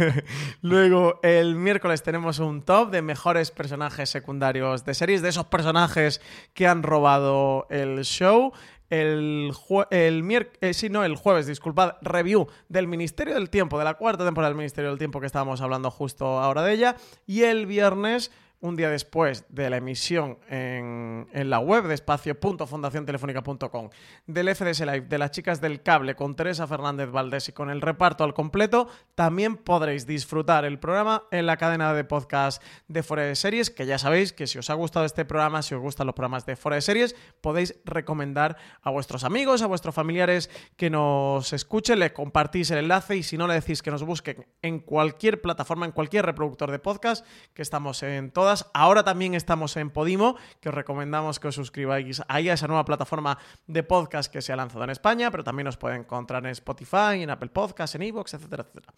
<laughs> Luego, el miércoles tenemos un top de mejores personajes secundarios de series, de esos personajes que han robado el show. El, el, eh, sí, no, el jueves, disculpad, review del Ministerio del Tiempo, de la cuarta temporada del Ministerio del Tiempo que estábamos hablando justo ahora de ella. Y el viernes un día después de la emisión en, la web de espacio.fundaciontelefónica.com del FDS Live de las chicas del cable con Teresa Fernández Valdés y con el reparto al completo, también podréis disfrutar el programa en la cadena de podcast de Fora de Series, que ya sabéis que si os ha gustado este programa, si os gustan los programas de Fora de Series, podéis recomendar a vuestros amigos, a vuestros familiares que nos escuchen, le compartís el enlace y si no le decís que nos busquen en cualquier plataforma, en cualquier reproductor de podcast, que estamos en todas Ahora también estamos en Podimo, que os recomendamos que os suscribáis ahí a esa nueva plataforma de podcast que se ha lanzado en España, pero también os pueden encontrar en Spotify, en Apple Podcasts, en Evox, etcétera, etcétera.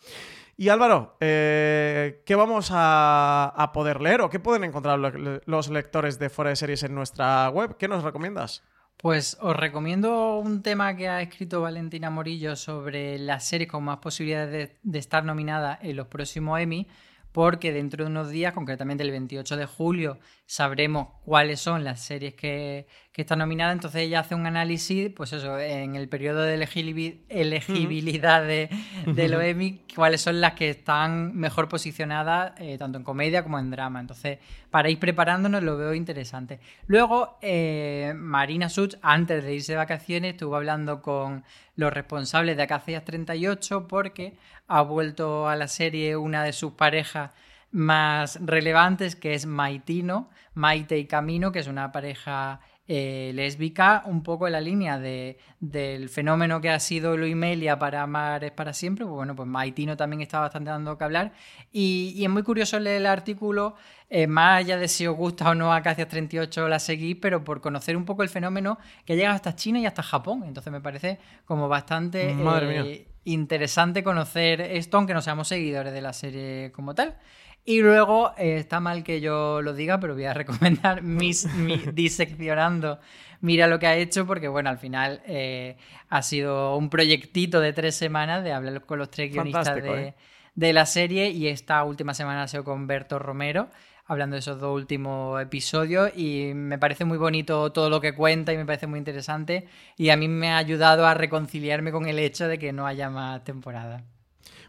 Y Álvaro, eh, ¿qué vamos a, poder leer o qué pueden encontrar los lectores de Fuera de Series en nuestra web? ¿Qué nos recomiendas? Pues os recomiendo un tema que ha escrito Valentina Morillo sobre las series con más posibilidades de, de estar nominada en los próximos Emmy porque dentro de unos días, concretamente el 28 de julio, sabremos cuáles son las series que, están nominadas. Entonces ella hace un análisis, pues eso, en el periodo de elegibilidad de, de los Emmy, cuáles son las que están mejor posicionadas, eh, tanto en comedia como en drama. Entonces, para ir preparándonos lo veo interesante. Luego, eh, Marina Such, antes de irse de vacaciones, estuvo hablando con los responsables de Acacias 38 porque ha vuelto a la serie una de sus parejas más relevantes, que es Maitino, Maite y Camino, que es una pareja eh, lésbica, un poco en la línea de, del fenómeno que ha sido Luimelia para Amar es para siempre. Pues bueno, pues Maitino también está bastante dando que hablar. Y, es muy curioso leer el artículo, eh, más allá de si os gusta o no Acacias 38 la seguís, pero por conocer un poco el fenómeno que llega hasta China y hasta Japón. Entonces me parece como bastante eh, interesante conocer esto, aunque no seamos seguidores de la serie como tal. Y luego, eh, está mal que yo lo diga, pero voy a <laughs> recomendar mis, diseccionando. Mira lo que ha hecho, porque bueno, al final eh, ha sido un proyectito de tres semanas de hablar con los tres guionistas de, ¿eh? de, la serie. Y esta última semana ha sido con Berto Romero, hablando de esos dos últimos episodios. Y me parece muy bonito todo lo que cuenta y me parece muy interesante. Y a mí me ha ayudado a reconciliarme con el hecho de que no haya más temporada.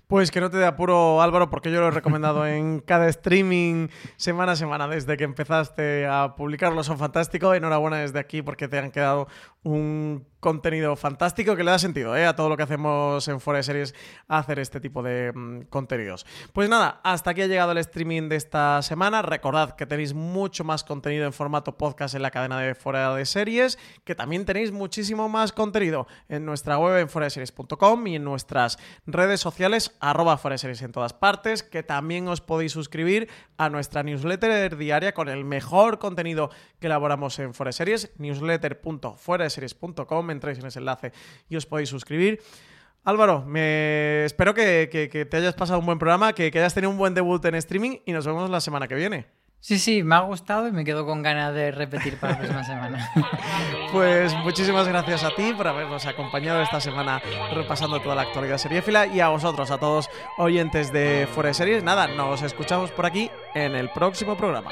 Pues que no te dé apuro, Álvaro, porque yo lo he recomendado <laughs> en cada streaming semana a semana desde que empezaste a publicarlo. Son fantásticos. Enhorabuena desde aquí porque te han quedado un contenido fantástico que le da sentido ¿eh? a todo lo que hacemos en Fuera de Series hacer este tipo de mm, contenidos. Pues nada, hasta aquí ha llegado el streaming de esta semana. Recordad que tenéis mucho más contenido en formato podcast en la cadena de Fuera de Series, que también tenéis muchísimo más contenido en nuestra web en foradeseries.com y en nuestras redes sociales arroba Fuera de en todas partes, que también os podéis suscribir a nuestra newsletter diaria con el mejor contenido que elaboramos en Fuera de Series, newsletter.fueradeseries.com entréis en ese enlace y os podéis suscribir. Álvaro, me espero que, te hayas pasado un buen programa, que, hayas tenido un buen debut en streaming y nos vemos la semana que viene. Sí, sí, me ha gustado y me quedo con ganas de repetir para la próxima semana. <laughs> pues muchísimas gracias a ti por habernos acompañado esta semana repasando toda la actualidad seriéfila y a vosotros, a todos oyentes de Fuera Series. Nada, nos escuchamos por aquí en el próximo programa.